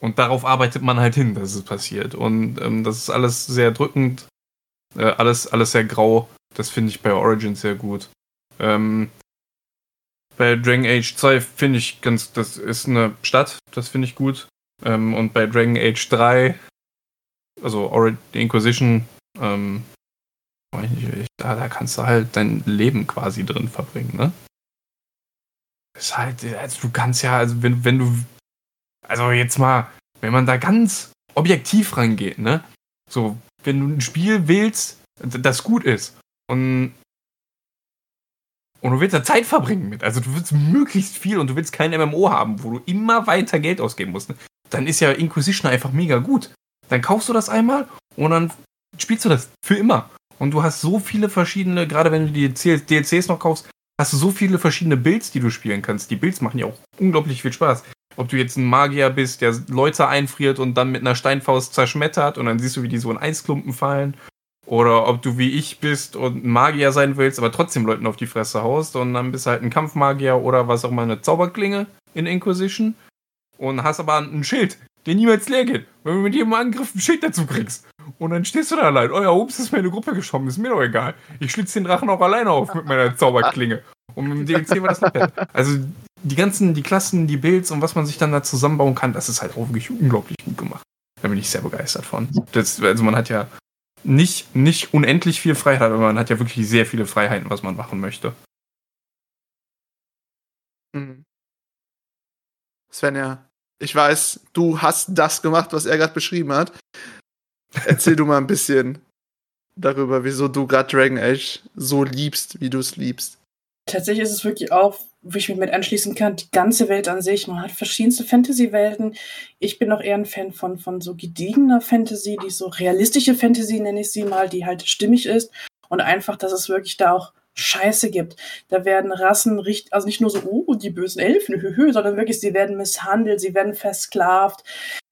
Und darauf arbeitet man halt hin, dass es passiert. Und ähm, das ist alles sehr drückend, äh, alles, alles sehr grau. Das finde ich bei Origins sehr gut. Ähm, bei Dragon Age 2 finde ich ganz, das ist eine Stadt, das finde ich gut. Ähm, und bei Dragon Age 3, also Or Inquisition, ähm, da, da kannst du halt dein Leben quasi drin verbringen, ne? Ist halt, also du kannst ja, also wenn, wenn du, also jetzt mal, wenn man da ganz objektiv rangeht, ne? So, wenn du ein Spiel wählst, das gut ist und und du willst da Zeit verbringen mit. Also du willst möglichst viel und du willst kein MMO haben, wo du immer weiter Geld ausgeben musst. Dann ist ja Inquisition einfach mega gut. Dann kaufst du das einmal und dann spielst du das für immer. Und du hast so viele verschiedene, gerade wenn du die DLCs noch kaufst, hast du so viele verschiedene Builds, die du spielen kannst. Die Builds machen ja auch unglaublich viel Spaß. Ob du jetzt ein Magier bist, der Leute einfriert und dann mit einer Steinfaust zerschmettert und dann siehst du, wie die so in Eisklumpen fallen. Oder ob du wie ich bist und ein Magier sein willst, aber trotzdem Leuten auf die Fresse haust und dann bist du halt ein Kampfmagier oder was auch immer, eine Zauberklinge in Inquisition und hast aber ein Schild, der niemals leer geht, wenn du mit jedem Angriff ein Schild dazu kriegst. Und dann stehst du da allein. Ja, ups, ist meine Gruppe geschoben, ist mir doch egal. Ich schlitze den Drachen auch alleine auf mit meiner Zauberklinge. Und dem DLC war das nicht mehr. Also die ganzen, die Klassen, die Builds und was man sich dann da zusammenbauen kann, das ist halt auch wirklich unglaublich gut gemacht. Da bin ich sehr begeistert von. Das, also man hat ja nicht, nicht unendlich viel Freiheit, aber man hat ja wirklich sehr viele Freiheiten, was man machen möchte. Mhm. Svenja, ich weiß, du hast das gemacht, was er gerade beschrieben hat. Erzähl du mal ein bisschen darüber, wieso du gerade Dragon Age so liebst, wie du es liebst. Tatsächlich ist es wirklich auch, wo ich mich mit anschließen kann, die ganze Welt an sich. Man hat verschiedenste Fantasy-Welten. Ich bin auch eher ein Fan von, von so gediegener Fantasy, die so realistische Fantasy nenne ich sie mal, die halt stimmig ist. Und einfach, dass es wirklich da auch Scheiße gibt. Da werden Rassen richtig, also nicht nur so, oh, die bösen Elfen, hö, hö, sondern wirklich, sie werden misshandelt, sie werden versklavt.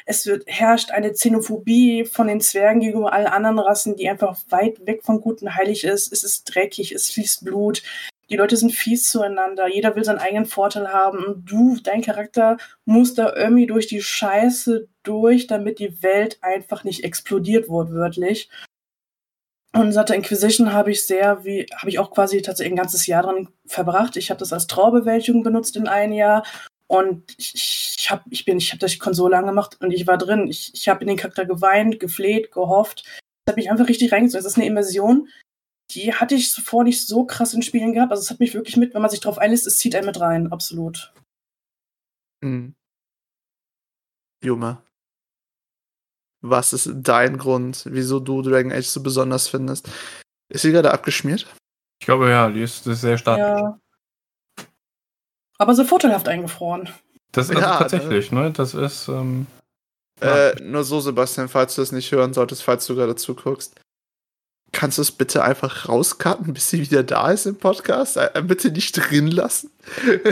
Es wird, herrscht eine Xenophobie von den Zwergen gegenüber allen anderen Rassen, die einfach weit weg vom Guten heilig ist. Es ist dreckig, es fließt Blut. Die Leute sind fies zueinander. Jeder will seinen eigenen Vorteil haben. Und du, dein Charakter, muss da irgendwie durch die Scheiße durch, damit die Welt einfach nicht explodiert, wortwörtlich. Und seit der Inquisition habe ich sehr, wie, habe ich auch quasi tatsächlich ein ganzes Jahr dran verbracht. Ich habe das als Traubewältigung benutzt in einem Jahr. Und ich, ich habe ich bin, ich habe das Konsole angemacht und ich war drin. Ich, ich habe in den Charakter geweint, gefleht, gehofft. Das hat mich einfach richtig reingezogen. Das ist eine Immersion, die hatte ich zuvor nicht so krass in Spielen gehabt. Also es hat mich wirklich mit, wenn man sich drauf einlässt, es zieht einen mit rein, absolut. Hm. Junge. Was ist dein Grund, wieso du Dragon Age so besonders findest? Ist sie gerade abgeschmiert? Ich glaube ja, die ist, ist sehr stark. Ja. Aber so vorteilhaft eingefroren. Das ist also Ja, tatsächlich, ne? Das ist. Ähm, Äh, nur so, Sebastian, falls du das nicht hören solltest, falls du gerade zuguckst. Kannst du es bitte einfach rauskarten, bis sie wieder da ist im Podcast? Äh, bitte nicht drin lassen. [laughs]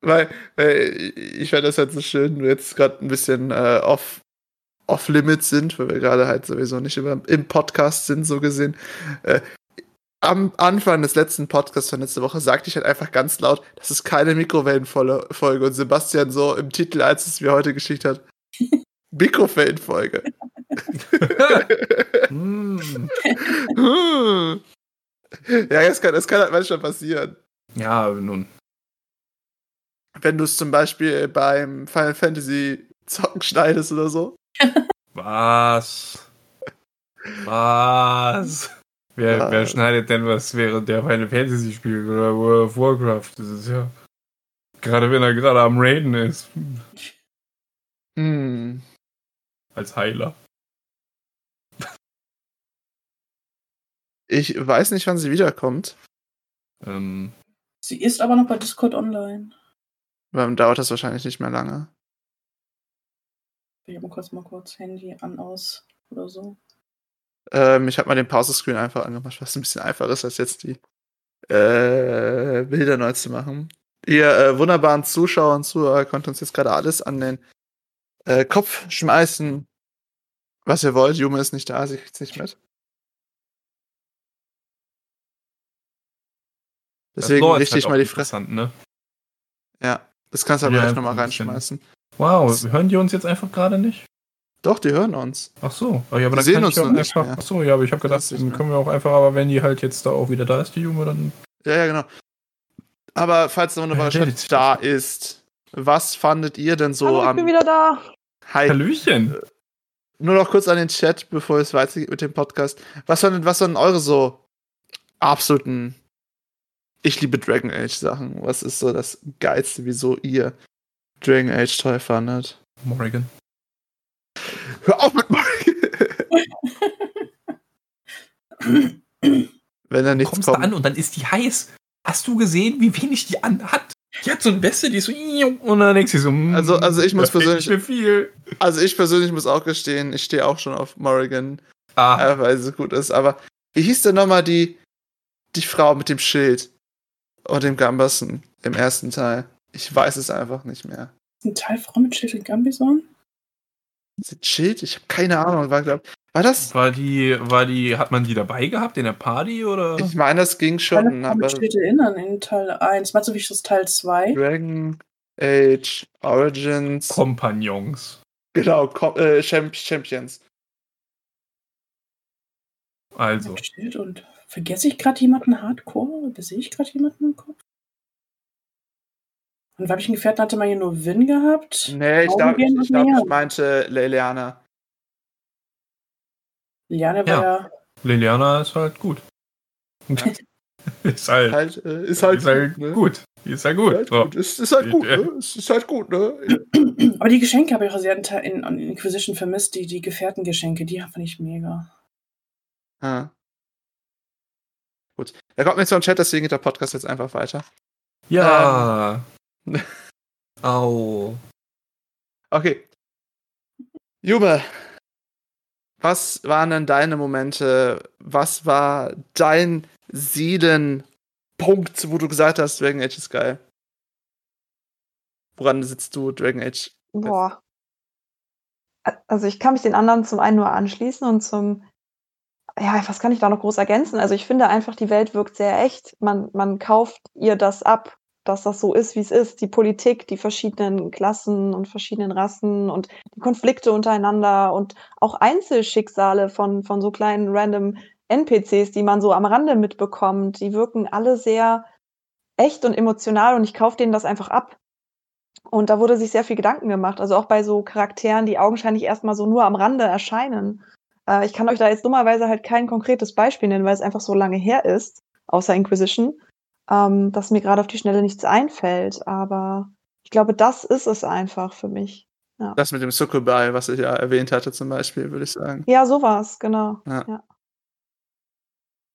Weil äh, ich fände das halt so schön, wenn wir jetzt gerade ein bisschen äh, off, off limit sind, weil wir gerade halt sowieso nicht über, im Podcast sind, so gesehen. Äh, am Anfang des letzten Podcasts von letzter Woche sagte ich halt einfach ganz laut, das ist keine Mikrowellenfolge. Und Sebastian so im Titel, als es mir heute geschickt hat, [laughs] Mikrowellenfolge. Hm. Ja, das kann, das kann halt manchmal passieren. Ja, nun. Wenn du es zum Beispiel beim Final Fantasy Zocken schneidest oder so. Was? Was? Wer, Ja. wer schneidet denn was während der Final Fantasy spielt oder World of Warcraft? Das ist ja. Gerade wenn er gerade am Raiden ist. Hm. Als Heiler. Ich weiß nicht, wann sie wiederkommt. Ähm, Sie ist aber noch bei Discord online. Dann dauert das wahrscheinlich nicht mehr lange. Ich habe mal kurz mal kurz Handy an aus oder so. Ähm, ich habe mal den Pause-Screen einfach angemacht, was ein bisschen einfacher ist, als jetzt die äh, Bilder neu zu machen. Ihr äh, wunderbaren Zuschauer und Zuhörer könnt uns jetzt gerade alles an den äh, Kopf schmeißen, was ihr wollt. Jume ist nicht da, sie kriegt's nicht mit. Deswegen das ich halt mal die Fresse. ne? Ja, das kannst du aber Ja, gleich nochmal reinschmeißen. Wow, hören die uns jetzt einfach gerade nicht? Doch, die hören uns. Ach so. Oh, ja, aber Die dann sehen kann uns ich nur nicht einfach. Ach so, ja, aber ich habe gedacht, Das dann können wir auch einfach, aber wenn die halt jetzt da auch wieder da ist, die Junge, dann. Ja, ja, genau. Aber falls der wunderbare Ja, da ist, was fandet ihr denn so Hallo, ich am bin wieder da. Hi? Hallöchen! Nur noch kurz an den Chat, bevor es weitergeht mit dem Podcast. Was waren, was waren eure so absoluten Ich liebe Dragon Age Sachen? Was ist so das Geilste, wieso ihr Dragon Age toll fandet? Morrigan. Hör auf mit Mario! Wenn da nichts Kommst da kommt. an und dann ist die heiß. Hast du gesehen, wie wenig die anhat? Die hat so ein Weste, die ist so. Und dann denkst du so. mm, Also- also ich muss da persönlich-. Also ich persönlich muss auch gestehen, ich stehe auch schon auf Morrigan. Ah, äh, weil sie so gut ist. Aber wie hieß denn nochmal die, die Frau mit dem Schild und dem Gambassen im ersten Teil? Ich weiß es einfach nicht mehr. Ein Teil Frau mit Schild und Gambison? Ist das Schild? Ich habe keine Ahnung. War, glaub, war das? war die, war die, hat man die dabei gehabt in der Party oder? Ich meine, das ging schon, aber mit Schild erinnern in Teil 1. Meinst du, wie ist das Teil 2? Dragon Age Origins. Kompagnons. Genau, Ko äh, Champ Champions. Also. Und. Vergesse ich gerade jemanden hardcore? Oder sehe ich gerade jemanden im Kopf? Und weiblichen Gefährten hatte man hier nur Win gehabt. Nee, ich glaube, ich, ich, glaub, ich meinte Leliana. Liane war Ja. ja. Liliana ist halt gut. [laughs] ist halt, Halt, äh, ist halt, ist halt gut, ne? gut. Ist halt Ist gut. halt. Ist, ist halt gut, ne? Ist, halt gut, ne? Aber die Geschenke habe ich auch sehr in, in Inquisition vermisst. Die, die Gefährtengeschenke, die fand ich mega. Ah. Gut. Da kommt mir so ein Chat, deswegen geht der Podcast jetzt einfach weiter. Ja. [laughs] Au. Okay. Jume, was waren denn deine Momente? Was war dein Seelenpunkt, wo du gesagt hast, Dragon Age ist geil? Woran sitzt du, Dragon Age? Boah. Also ich kann mich den anderen zum einen nur anschließen und zum, ja, was kann ich da noch groß ergänzen? Also ich finde einfach, die Welt wirkt sehr echt. Man, man kauft ihr das ab, dass das so ist, wie es ist. Die Politik, die verschiedenen Klassen und verschiedenen Rassen und die Konflikte untereinander und auch Einzelschicksale von, von so kleinen random NPCs, die man so am Rande mitbekommt, die wirken alle sehr echt und emotional und ich kaufe denen das einfach ab. Und da wurde sich sehr viel Gedanken gemacht. Also auch bei so Charakteren, die augenscheinlich erstmal so nur am Rande erscheinen. Äh, ich kann euch da jetzt dummerweise halt kein konkretes Beispiel nennen, weil es einfach so lange her ist, außer Inquisition, ähm, dass mir gerade auf die Schnelle nichts einfällt. Aber ich glaube, das ist es einfach für mich. Ja. Das mit dem Sukubai, was ich ja erwähnt hatte, zum Beispiel, würde ich sagen. Ja, sowas, genau. Ja. Ja.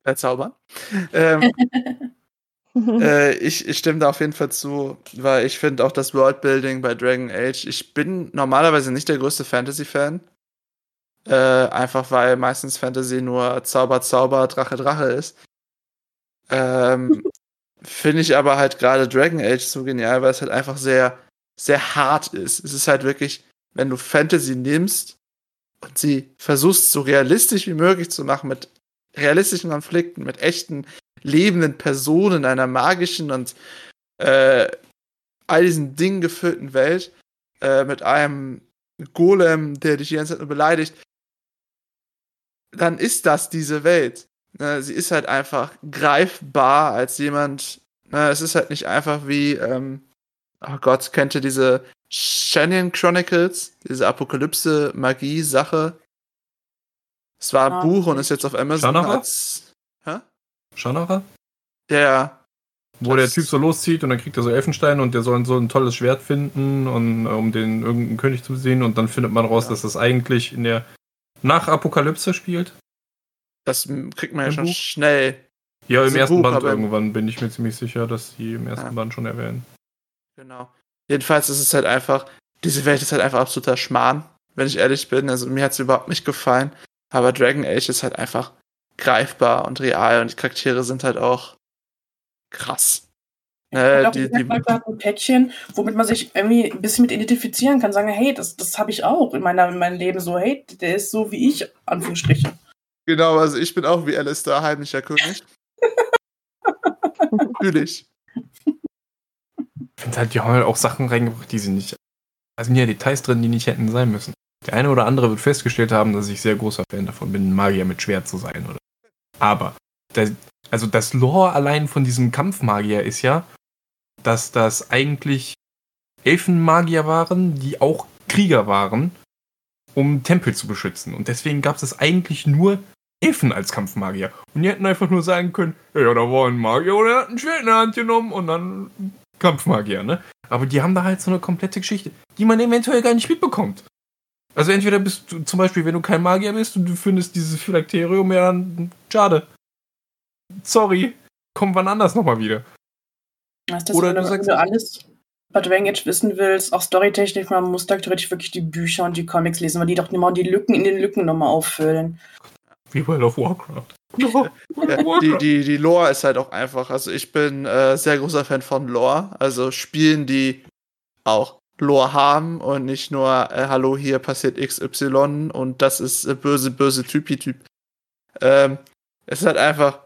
Verzaubern. [laughs] ähm, [laughs] äh, ich, ich stimme da auf jeden Fall zu, weil ich finde auch das Worldbuilding bei Dragon Age, ich bin normalerweise nicht der größte Fantasy-Fan. Äh, einfach weil meistens Fantasy nur Zauber, Zauber, Drache, Drache ist. Ähm, [laughs] finde ich aber halt gerade Dragon Age so genial, weil es halt einfach sehr, sehr hart ist. Es ist halt wirklich, wenn du Fantasy nimmst und sie versuchst, so realistisch wie möglich zu machen, mit realistischen Konflikten, mit echten lebenden Personen, einer magischen und äh, all diesen Dingen gefüllten Welt, äh, mit einem Golem, der dich die ganze Zeit nur beleidigt, dann ist das diese Welt. Ne, sie ist halt einfach greifbar als jemand. Ne, es ist halt nicht einfach wie, ähm, oh Gott, kennt ihr diese Shannon Chronicles, diese Apokalypse-Magie-Sache? Es war ein Ah, Buch und ist jetzt auf Amazon Shannara? als. Hä? Shannara? Ja, Wo der Das- Typ so loszieht und dann kriegt er so Elfenstein und der soll so ein tolles Schwert finden, und, äh, um den irgendeinen König zu sehen und dann findet man raus, Ja. dass das eigentlich in der Nach-Apokalypse spielt. das kriegt man ja Im schon Buch? schnell. Ja, im ersten Buch, Band irgendwann bin ich mir ziemlich sicher, dass die im ersten Ja. Band schon erwähnen. Genau. Jedenfalls ist es halt einfach, diese Welt ist halt einfach absoluter Schmarrn, wenn ich ehrlich bin. Also mir hat es überhaupt nicht gefallen. Aber Dragon Age ist halt einfach greifbar und real und die Charaktere sind halt auch krass. Äh, auch die, die, die, ein Päckchen, womit man sich irgendwie ein bisschen mit identifizieren kann, sagen, hey, das, das habe ich auch in, meiner, in meinem Leben so, hey, der ist so wie ich, Anführungsstrichen. genau, also ich bin auch wie Alistair, heimlicher König. [laughs] Natürlich. Ich finde halt, die haben halt auch Sachen reingebracht, die sie nicht. Da sind ja Details drin, die nicht hätten sein müssen. Der eine oder andere wird festgestellt haben, dass ich sehr großer Fan davon bin, Magier mit Schwert zu sein. Oder? Aber, das, also das Lore allein von diesem Kampfmagier ist ja, dass das eigentlich Elfenmagier waren, die auch Krieger waren, um Tempel zu beschützen. Und deswegen gab es eigentlich nur Elfen als Kampfmagier. Und die hätten einfach nur sagen können, ja, da war ein Magier oder er hat ein Schwert in der Hand genommen und dann Kampfmagier, ne? Aber die haben da halt so eine komplette Geschichte, die man eventuell gar nicht mitbekommt. Also entweder bist du zum Beispiel, wenn du kein Magier bist und du findest dieses Phylakterium, ja dann schade. Sorry, komm wann anders nochmal wieder. Weißt du, Oder wenn du du, sagst- wenn du alles bei Dragon Age wissen willst, auch Storytechnik, man muss da theoretisch wirklich die Bücher und die Comics lesen, weil die doch immer die Lücken in den Lücken nochmal auffüllen. Wie World of Warcraft. [laughs] Ja, die, die, die Lore ist halt auch einfach. Also ich bin äh, sehr großer Fan von Lore. Also Spielen, die auch Lore haben und nicht nur, äh, hallo, hier passiert XY und das ist äh, böse, böse Typi-Typ. Ähm, es ist halt einfach,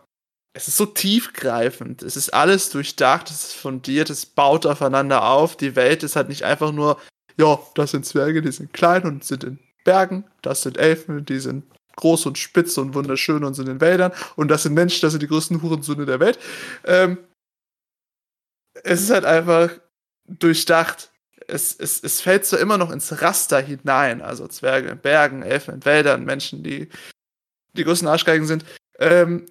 es ist so tiefgreifend. Es ist alles durchdacht, es ist fundiert, es baut aufeinander auf. Die Welt ist halt nicht einfach nur, ja, das sind Zwerge, die sind klein und sind in Bergen. Das sind Elfen, die sind groß und spitz und wunderschön und sind in Wäldern. Und das sind Menschen, das sind die größten Hurensöhne der Welt. Ähm, es ist halt einfach durchdacht. Es, es, es fällt so immer noch ins Raster hinein. Also Zwerge in Bergen, Elfen in Wäldern, Menschen, die die größten Arschgeigen sind. Ähm,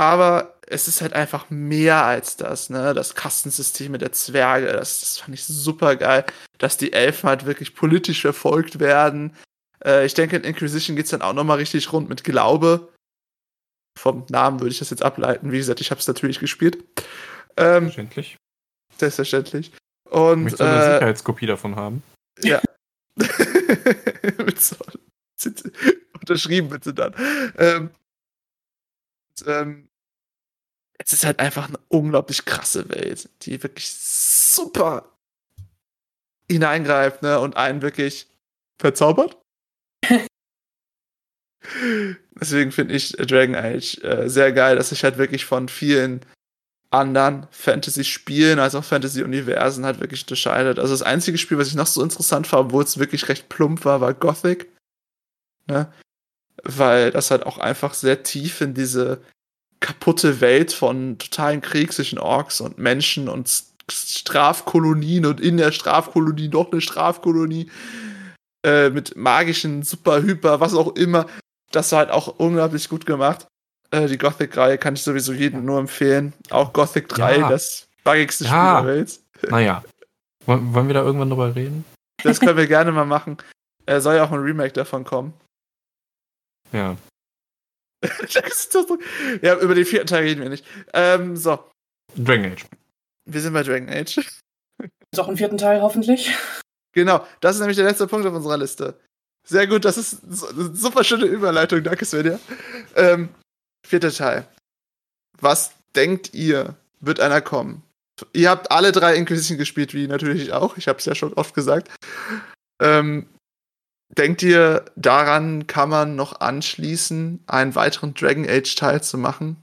aber es ist halt einfach mehr als das, ne? Das Kastensystem der Zwerge, das, das fand ich super geil, dass die Elfen halt wirklich politisch verfolgt werden. Äh, ich denke, in Inquisition geht's dann auch nochmal richtig rund mit Glaube. vom Namen würde ich das jetzt ableiten. Wie gesagt, ich habe es natürlich gespielt. Ähm, Verständlich. selbstverständlich. Und Möchtest du eine äh, Sicherheitskopie davon haben? ja. [laughs] Mit so, unterschrieben bitte dann. Ähm, und, ähm, es ist halt einfach eine unglaublich krasse Welt, die wirklich super hineingreift ne, und einen wirklich verzaubert. [laughs] Deswegen finde ich Dragon Age äh, sehr geil, dass sich halt wirklich von vielen anderen Fantasy-Spielen als auch Fantasy-Universen halt wirklich unterscheidet. Also das einzige Spiel, was ich noch so interessant fand, obwohl es wirklich recht plump war, war Gothic. Ne? Weil das halt auch einfach sehr tief in diese kaputte Welt von totalen Krieg zwischen Orks und Menschen und Strafkolonien und in der Strafkolonie noch eine Strafkolonie äh, mit magischen Super, Hyper, was auch immer. Das war halt auch unglaublich gut gemacht. Äh, die Gothic-Reihe kann ich sowieso jedem nur empfehlen. Auch Gothic 3, Ja. das buggigste Spiel Ja. der Welt. Naja. Wollen wollen wir da irgendwann drüber reden? Das können wir gerne mal machen. Äh, soll ja auch ein Remake davon kommen. Ja. [laughs] ja, über den vierten Teil reden wir nicht. Ähm, so, Dragon Age. wir sind bei Dragon Age. [laughs] Ist auch im vierten Teil hoffentlich. Genau, das ist nämlich der letzte Punkt auf unserer Liste. Sehr gut, das ist so- eine super schöne Überleitung, danke Svenja. Ähm, vierter Teil. Was denkt ihr, wird einer kommen? Ihr habt alle drei Inquisition gespielt, wie natürlich ich auch. Ich habe es ja schon oft gesagt. Ähm, denkt ihr, daran kann man noch anschließen, einen weiteren Dragon Age Teil zu machen?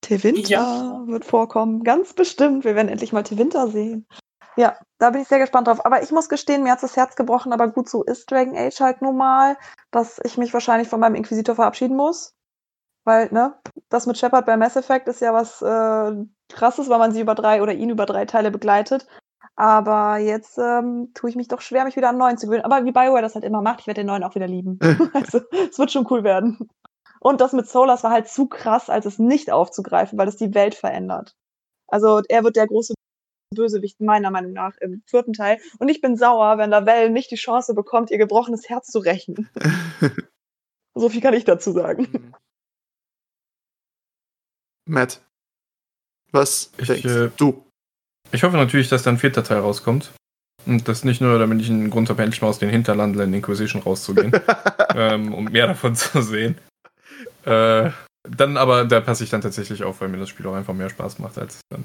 Tevinter Ja. wird vorkommen, ganz bestimmt. Wir werden endlich mal Tevinter sehen. Ja, da bin ich sehr gespannt drauf. Aber ich muss gestehen, mir hat das Herz gebrochen, aber gut, so ist Dragon Age halt nun mal, dass ich mich wahrscheinlich von meinem Inquisitor verabschieden muss. Weil, ne, das mit Shepard bei Mass Effect ist ja was äh, krasses, weil man sie über drei oder ihn über drei Teile begleitet. Aber jetzt ähm, tue ich mich doch schwer, mich wieder an den neuen zu gewöhnen. Aber wie Bioware das halt immer macht, ich werde den neuen auch wieder lieben. [laughs] [laughs] also, es wird schon cool werden. Und das mit Solas war halt zu krass, als es nicht aufzugreifen, weil es die Welt verändert. Also er wird der große Bösewicht meiner Meinung nach im vierten Teil. Und ich bin sauer, wenn Lavelle nicht die Chance bekommt, ihr gebrochenes Herz zu rächen. [laughs] so viel kann ich dazu sagen. Matt, was Ich, denkst äh, du? Ich hoffe natürlich, dass dann ein vierter Teil rauskommt. Und das nicht nur, damit ich einen Grund habe, endlich mal aus den Hinterlanden in Inquisition rauszugehen, [laughs] ähm, um mehr davon zu sehen. Äh, dann aber, da passe ich dann tatsächlich auf, weil mir das Spiel auch einfach mehr Spaß macht als dann.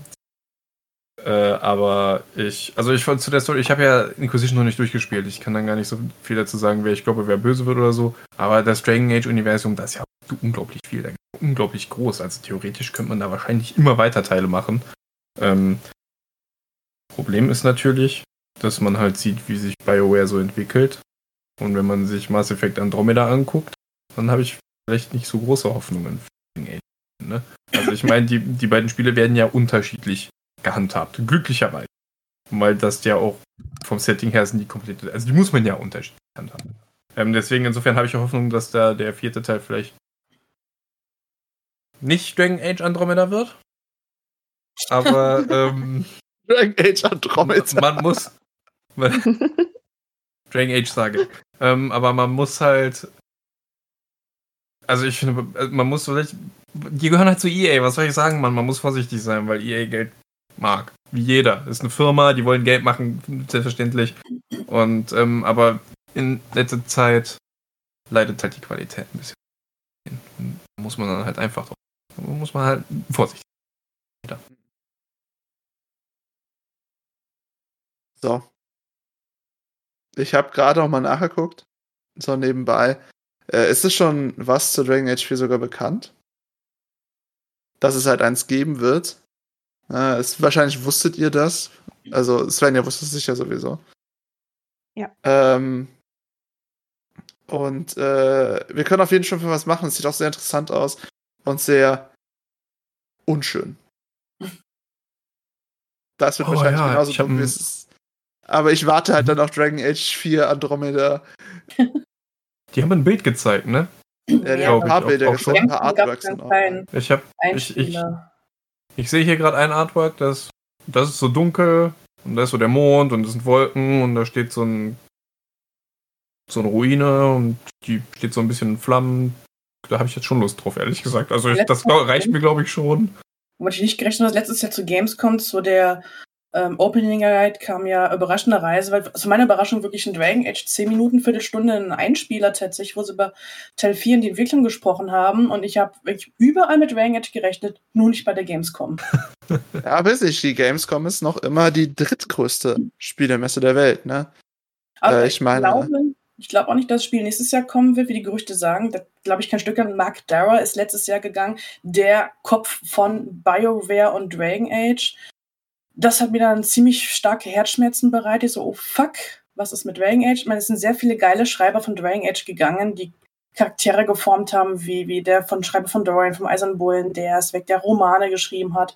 Äh, aber ich, also ich zu der Story, ich habe ja Inquisition noch nicht durchgespielt. Ich kann dann gar nicht so viel dazu sagen, wer ich glaube, wer böse wird oder so. Aber das Dragon Age Universum, das ist ja unglaublich viel, da- unglaublich groß. Also theoretisch könnte man da wahrscheinlich immer weiter Teile machen. Ähm, Problem ist natürlich, dass man halt sieht, wie sich BioWare so entwickelt. Und wenn man sich Mass Effect Andromeda anguckt, dann habe ich vielleicht nicht so große Hoffnungen für Dragon Age. Ne? Also ich meine, die, die beiden Spiele werden ja unterschiedlich gehandhabt. Glücklicherweise. Weil das ja auch vom Setting her sind die komplette, also die muss man ja unterschiedlich handhaben. Ähm, deswegen insofern habe ich Hoffnung, dass da der vierte Teil vielleicht nicht Dragon Age Andromeda wird. Aber [laughs] ähm, Dragon Age Andromeda. man muss. [laughs] Dragon Age sage. Ähm, aber man muss halt. Also ich finde, also man muss vielleicht. Die gehören halt zu EA, was soll ich sagen, man? Man muss vorsichtig sein, weil EA Geld mag. Wie jeder. Ist eine Firma, die wollen Geld machen, selbstverständlich. Und ähm, aber in letzter Zeit leidet halt die Qualität ein bisschen. Muss man dann halt einfach drauf. Muss man halt vorsichtig. So. Ich habe gerade auch mal nachgeguckt. So nebenbei. Äh, ist es schon was zu Dragon Age 4 sogar bekannt? Dass es halt eins geben wird. Äh, es, wahrscheinlich wusstet ihr das. Also Svenja wusste es sicher sowieso. Ja. Ähm, und äh, wir können auf jeden Fall was machen. Es sieht auch sehr interessant aus und sehr unschön. Das wird Oh wahrscheinlich ja, genauso ich dumm wie es ist. Aber ich warte halt dann auf Dragon Age 4 Andromeda. Die haben ein Bild gezeigt, ne? Ja, die Ja, haben ein paar Bilder auch gezeigt, schon. ein paar Artworks. Ich habe ich, ich, ich sehe hier gerade ein Artwork, das, das ist so dunkel und da ist so der Mond und das sind Wolken und da steht so ein so eine Ruine und die steht so ein bisschen in Flammen. da habe ich jetzt schon Lust drauf, ehrlich gesagt. Also ich, das glaub, reicht mir, glaube ich, schon. Womit ich nicht gerechnet habe, letztes Jahr zu Gamescom, zu der ähm, Opening Guide kam ja überraschenderweise, weil zu meiner Überraschung wirklich ein Dragon Age 10 Minuten, Viertelstunde, ein Einspieler tatsächlich, wo sie über Teil 4 und die Entwicklung gesprochen haben. Und ich habe wirklich überall mit Dragon Age gerechnet, nur nicht bei der Gamescom. [laughs] ja, weiß ich, die Gamescom ist noch immer die drittgrößte Spielemesse der Welt, ne? Aber äh, ich, ich meine. Glaube, ich glaube auch nicht, dass das Spiel nächstes Jahr kommen wird, wie die Gerüchte sagen. Da glaube ich kein Stück an. Mark Dara ist letztes Jahr gegangen, der Kopf von BioWare und Dragon Age das hat mir dann ziemlich starke Herzschmerzen bereitet. So, oh fuck, was ist mit Dragon Age? Ich meine, es sind sehr viele geile Schreiber von Dragon Age gegangen, die Charaktere geformt haben, wie, wie der von Schreiber von Dorian, vom Eisernen Bullen, der es weg, der Romane geschrieben hat.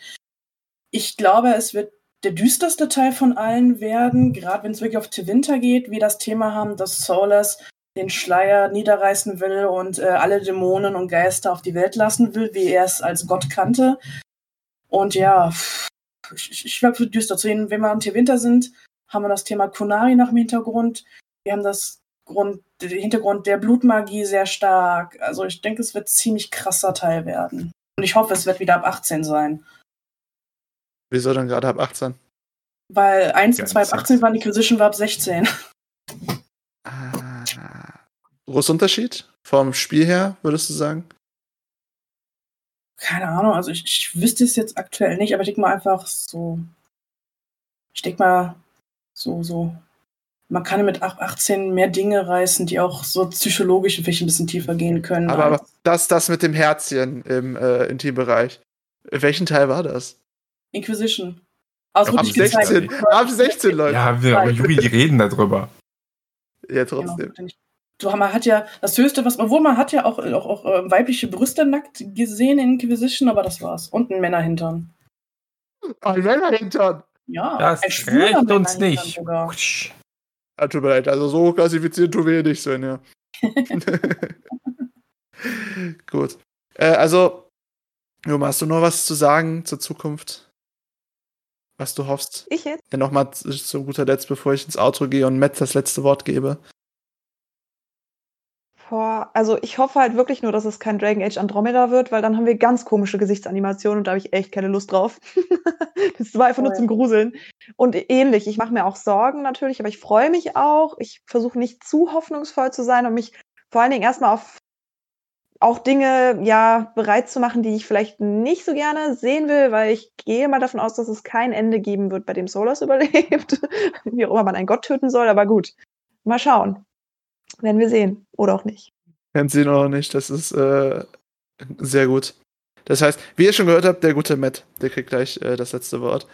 Ich glaube, es wird der düsterste Teil von allen werden, gerade wenn es wirklich auf Tevinter geht, wie das Thema haben, dass Solus den Schleier niederreißen will und äh, alle Dämonen und Geister auf die Welt lassen will, wie er es als Gott kannte. Und ja, ich, ich glaube, düster zu sehen. Wenn wir am Winter sind, haben wir das Thema Kunari nach dem Hintergrund. Wir haben das Grund, den Hintergrund der Blutmagie sehr stark. Also ich denke, es wird ziemlich krasser Teil werden. Und ich hoffe, es wird wieder ab 18 sein. Wieso dann gerade ab 18? Weil 1 und 2 ab 18 waren, die Inquisition war ab 16. Ah, großer Unterschied vom Spiel her, würdest du sagen? Keine Ahnung, also ich, ich wüsste es jetzt aktuell nicht, aber ich denke mal einfach so, ich denke mal so, so, man kann mit 18 mehr Dinge reißen, die auch so psychologisch vielleicht ein bisschen tiefer gehen können. Aber, aber das, das mit dem Herzchen im äh, Intimbereich, welchen Teil war das? Inquisition. Also ab 16, ab 16, Leute. Ja, wir, aber Juri, die reden darüber. Ja, trotzdem. Genau, man hat ja das Höchste, was man, wohl man hat ja auch, auch, auch äh, weibliche Brüste nackt gesehen in Inquisition, aber das war's. Und ein Männerhintern. Ein Männerhintern? Ja, das reicht uns nicht. Sogar. Ja, tut mir leid, also so klassifiziert tun wir hier nicht sein, ja. [laughs] [laughs] Gut. Äh, also, Juma, hast du noch was zu sagen zur Zukunft? Was du hoffst? Ich jetzt? Ja, nochmal zu guter Letzt, bevor ich ins Outro gehe und Matt das letzte Wort gebe. Boah, also ich hoffe halt wirklich nur, dass es kein Dragon Age Andromeda wird, weil dann haben wir ganz komische Gesichtsanimationen und da habe ich echt keine Lust drauf. [laughs] das war einfach nur zum Gruseln. Und ähnlich, ich mache mir auch Sorgen natürlich, aber ich freue mich auch. Ich versuche nicht zu hoffnungsvoll zu sein und mich vor allen Dingen erstmal auf auch Dinge ja bereit zu machen, die ich vielleicht nicht so gerne sehen will, weil ich gehe mal davon aus, dass es kein Ende geben wird, bei dem Solas [laughs] überlebt. Wie auch immer man einen Gott töten soll, aber gut. Mal schauen. Werden wir sehen. Oder auch nicht. Werden sehen oder nicht. Das ist äh, sehr gut. Das heißt, wie ihr schon gehört habt, der gute Matt, der kriegt gleich äh, das letzte Wort.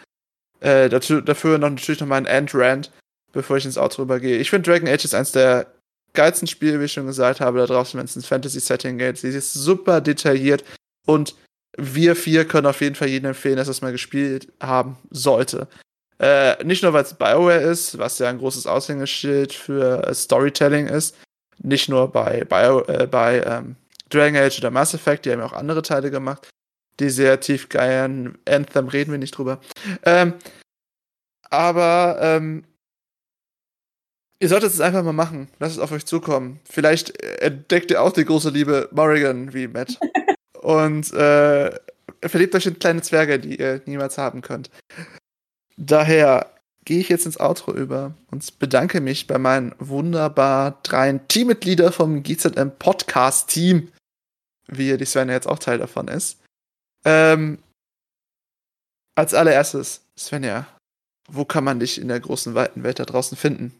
Äh, dazu, dafür noch natürlich noch mal ein End-Rand, bevor ich ins Outro übergehe. Ich finde Dragon Age ist eins der geilsten Spiele, wie ich schon gesagt habe, da draußen, wenn es ins Fantasy-Setting geht. Sie ist super detailliert und wir vier können auf jeden Fall jedem empfehlen, dass es mal gespielt haben sollte. Äh, nicht nur, weil es BioWare ist, was ja ein großes Aushängeschild für äh, Storytelling ist. Nicht nur bei, Bio, äh, bei ähm, Dragon Age oder Mass Effect, die haben ja auch andere Teile gemacht, die sehr tief geiern. Anthem reden wir nicht drüber. Ähm, aber ähm, ihr solltet es einfach mal machen. Lasst es auf euch zukommen. Vielleicht entdeckt ihr auch die große Liebe Morrigan wie Matt. [laughs] Und äh, verliebt euch in kleine Zwerge, die ihr niemals haben könnt. Daher gehe ich jetzt ins Outro über und bedanke mich bei meinen wunderbar dreien Teammitglieder vom GZM Podcast Team, wie die Svenja jetzt auch Teil davon ist. Ähm, als allererstes, Svenja, wo kann man dich in der großen, weiten Welt da draußen finden?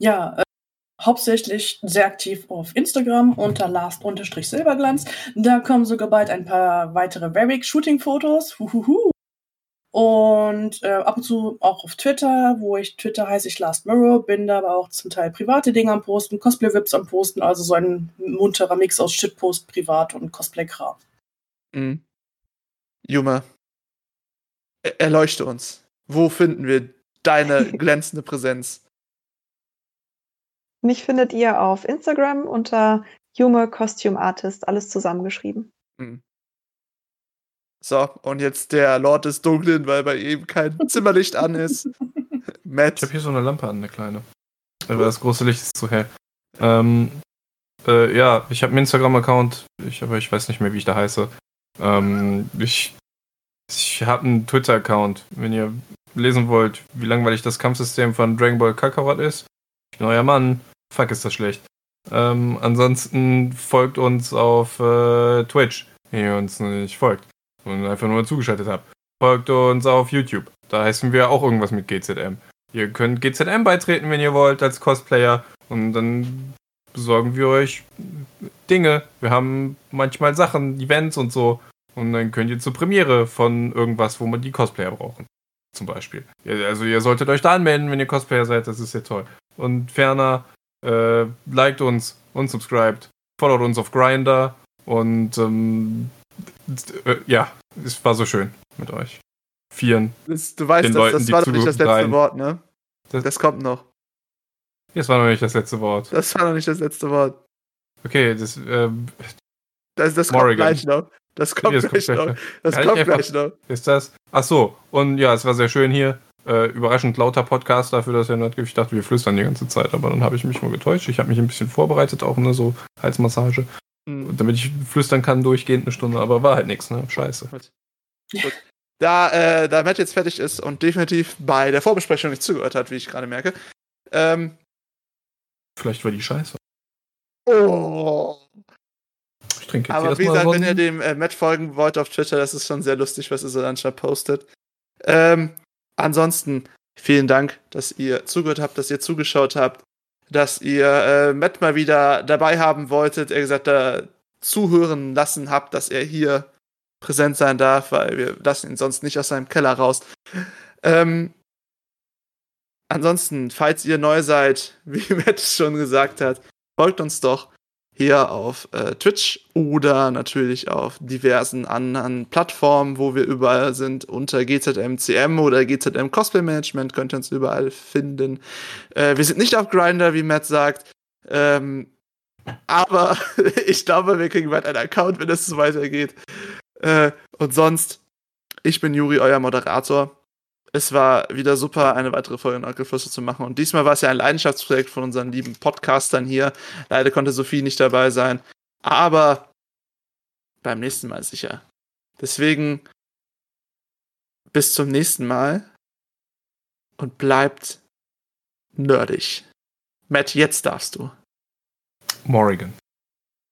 Ja, äh, hauptsächlich sehr aktiv auf Instagram unter last-silberglanz. Da kommen sogar bald ein paar weitere Varric-Shooting-Fotos. Huhuhu. Und äh, ab und zu auch auf Twitter, wo ich Twitter heiße ich Last Mirror, bin da aber auch zum Teil private Dinge am Posten, Cosplay-Vips am Posten, also so ein munterer Mix aus Shitpost, Privat und Cosplay-Kram. Mhm. Juma, erleuchte uns. Wo finden wir deine [laughs] glänzende Präsenz? Mich findet ihr auf Instagram unter Humor Costume Artist, alles zusammengeschrieben. Mhm. So, und jetzt der Lord des Dunklen, weil bei ihm kein Zimmerlicht an ist. [laughs] Matt. Ich habe hier so eine Lampe an, eine kleine. Aber das große Licht ist zu hell. Ähm, Äh, ja, ich habe einen Instagram-Account, ich, aber ich weiß nicht mehr, wie ich da heiße. Ähm, ich ich habe einen Twitter-Account. Wenn ihr lesen wollt, wie langweilig das Kampfsystem von Dragon Ball Kakarot ist, ich bin euer Mann. Fuck, ist das schlecht. Ähm, ansonsten folgt uns auf äh, Twitch, wenn ihr uns nicht folgt und einfach nur zugeschaltet habt. Folgt uns auf YouTube. Da heißen wir auch irgendwas mit GZM. Ihr könnt GZM beitreten, wenn ihr wollt, als Cosplayer. Und dann besorgen wir euch Dinge. Wir haben manchmal Sachen, Events und so. Und dann könnt ihr zur Premiere von irgendwas, wo man die Cosplayer brauchen. Zum Beispiel. Also ihr solltet euch da anmelden, wenn ihr Cosplayer seid, das ist ja toll. Und ferner, äh, liked uns und subscribed, followt uns auf Grinder und ähm, äh, ja, es war so schön mit euch. Vieren. Das, du weißt, das, Leuten, das war doch nicht das letzte zuhören. Wort, ne? Das- Das, kommt noch. Das war noch nicht das letzte Wort. Das war noch nicht das letzte Wort. Okay, das, ähm, Das, das kommt gleich noch. Das kommt das kommt gleich noch. Das kommt einfach- gleich noch. ist das? Ach so, und ja, es war sehr schön hier. Äh, überraschend lauter Podcast dafür, dass er nicht. Ich dachte, wir flüstern die ganze Zeit, aber dann habe ich mich mal getäuscht. Ich habe mich ein bisschen vorbereitet, auch ne, so Halsmassage, Hm. damit ich flüstern kann durchgehend eine Stunde, aber war halt nichts, ne? Scheiße. Da, äh, da Matt jetzt fertig ist und definitiv bei der Vorbesprechung nicht zugehört hat, wie ich gerade merke. Ähm, Vielleicht war die Scheiße. oh. Ich trinke jetzt Aber wie gesagt, wenn ihr dem äh, Matt folgen wollt auf Twitter, das ist schon sehr lustig, was er so dann schon postet. Ähm, ansonsten, vielen Dank, dass ihr zugehört habt, dass ihr zugeschaut habt, dass ihr äh, Matt mal wieder dabei haben wolltet, er gesagt, da zuhören lassen habt, dass er hier präsent sein darf, weil wir lassen ihn sonst nicht aus seinem Keller raus. Ähm, ansonsten, falls ihr neu seid, [laughs] wie Matt schon gesagt hat, folgt uns doch hier auf äh, Twitch oder natürlich auf diversen anderen Plattformen, wo wir überall sind, unter GZMCM oder GZM Cosplay Management könnt ihr uns überall finden. Äh, wir sind nicht auf Grinder, wie Matt sagt. Ähm, aber [laughs] ich glaube, wir kriegen bald einen Account, wenn es so weitergeht. Äh, und sonst, ich bin Juri, euer Moderator. Es war wieder super, eine weitere Folge Nordgeflüster zu machen. Und diesmal war es ja ein Leidenschaftsprojekt von unseren lieben Podcastern hier. Leider konnte Sophie nicht dabei sein. Aber beim nächsten Mal sicher. Deswegen bis zum nächsten Mal und bleibt nerdig. Matt, jetzt darfst du. Morrigan.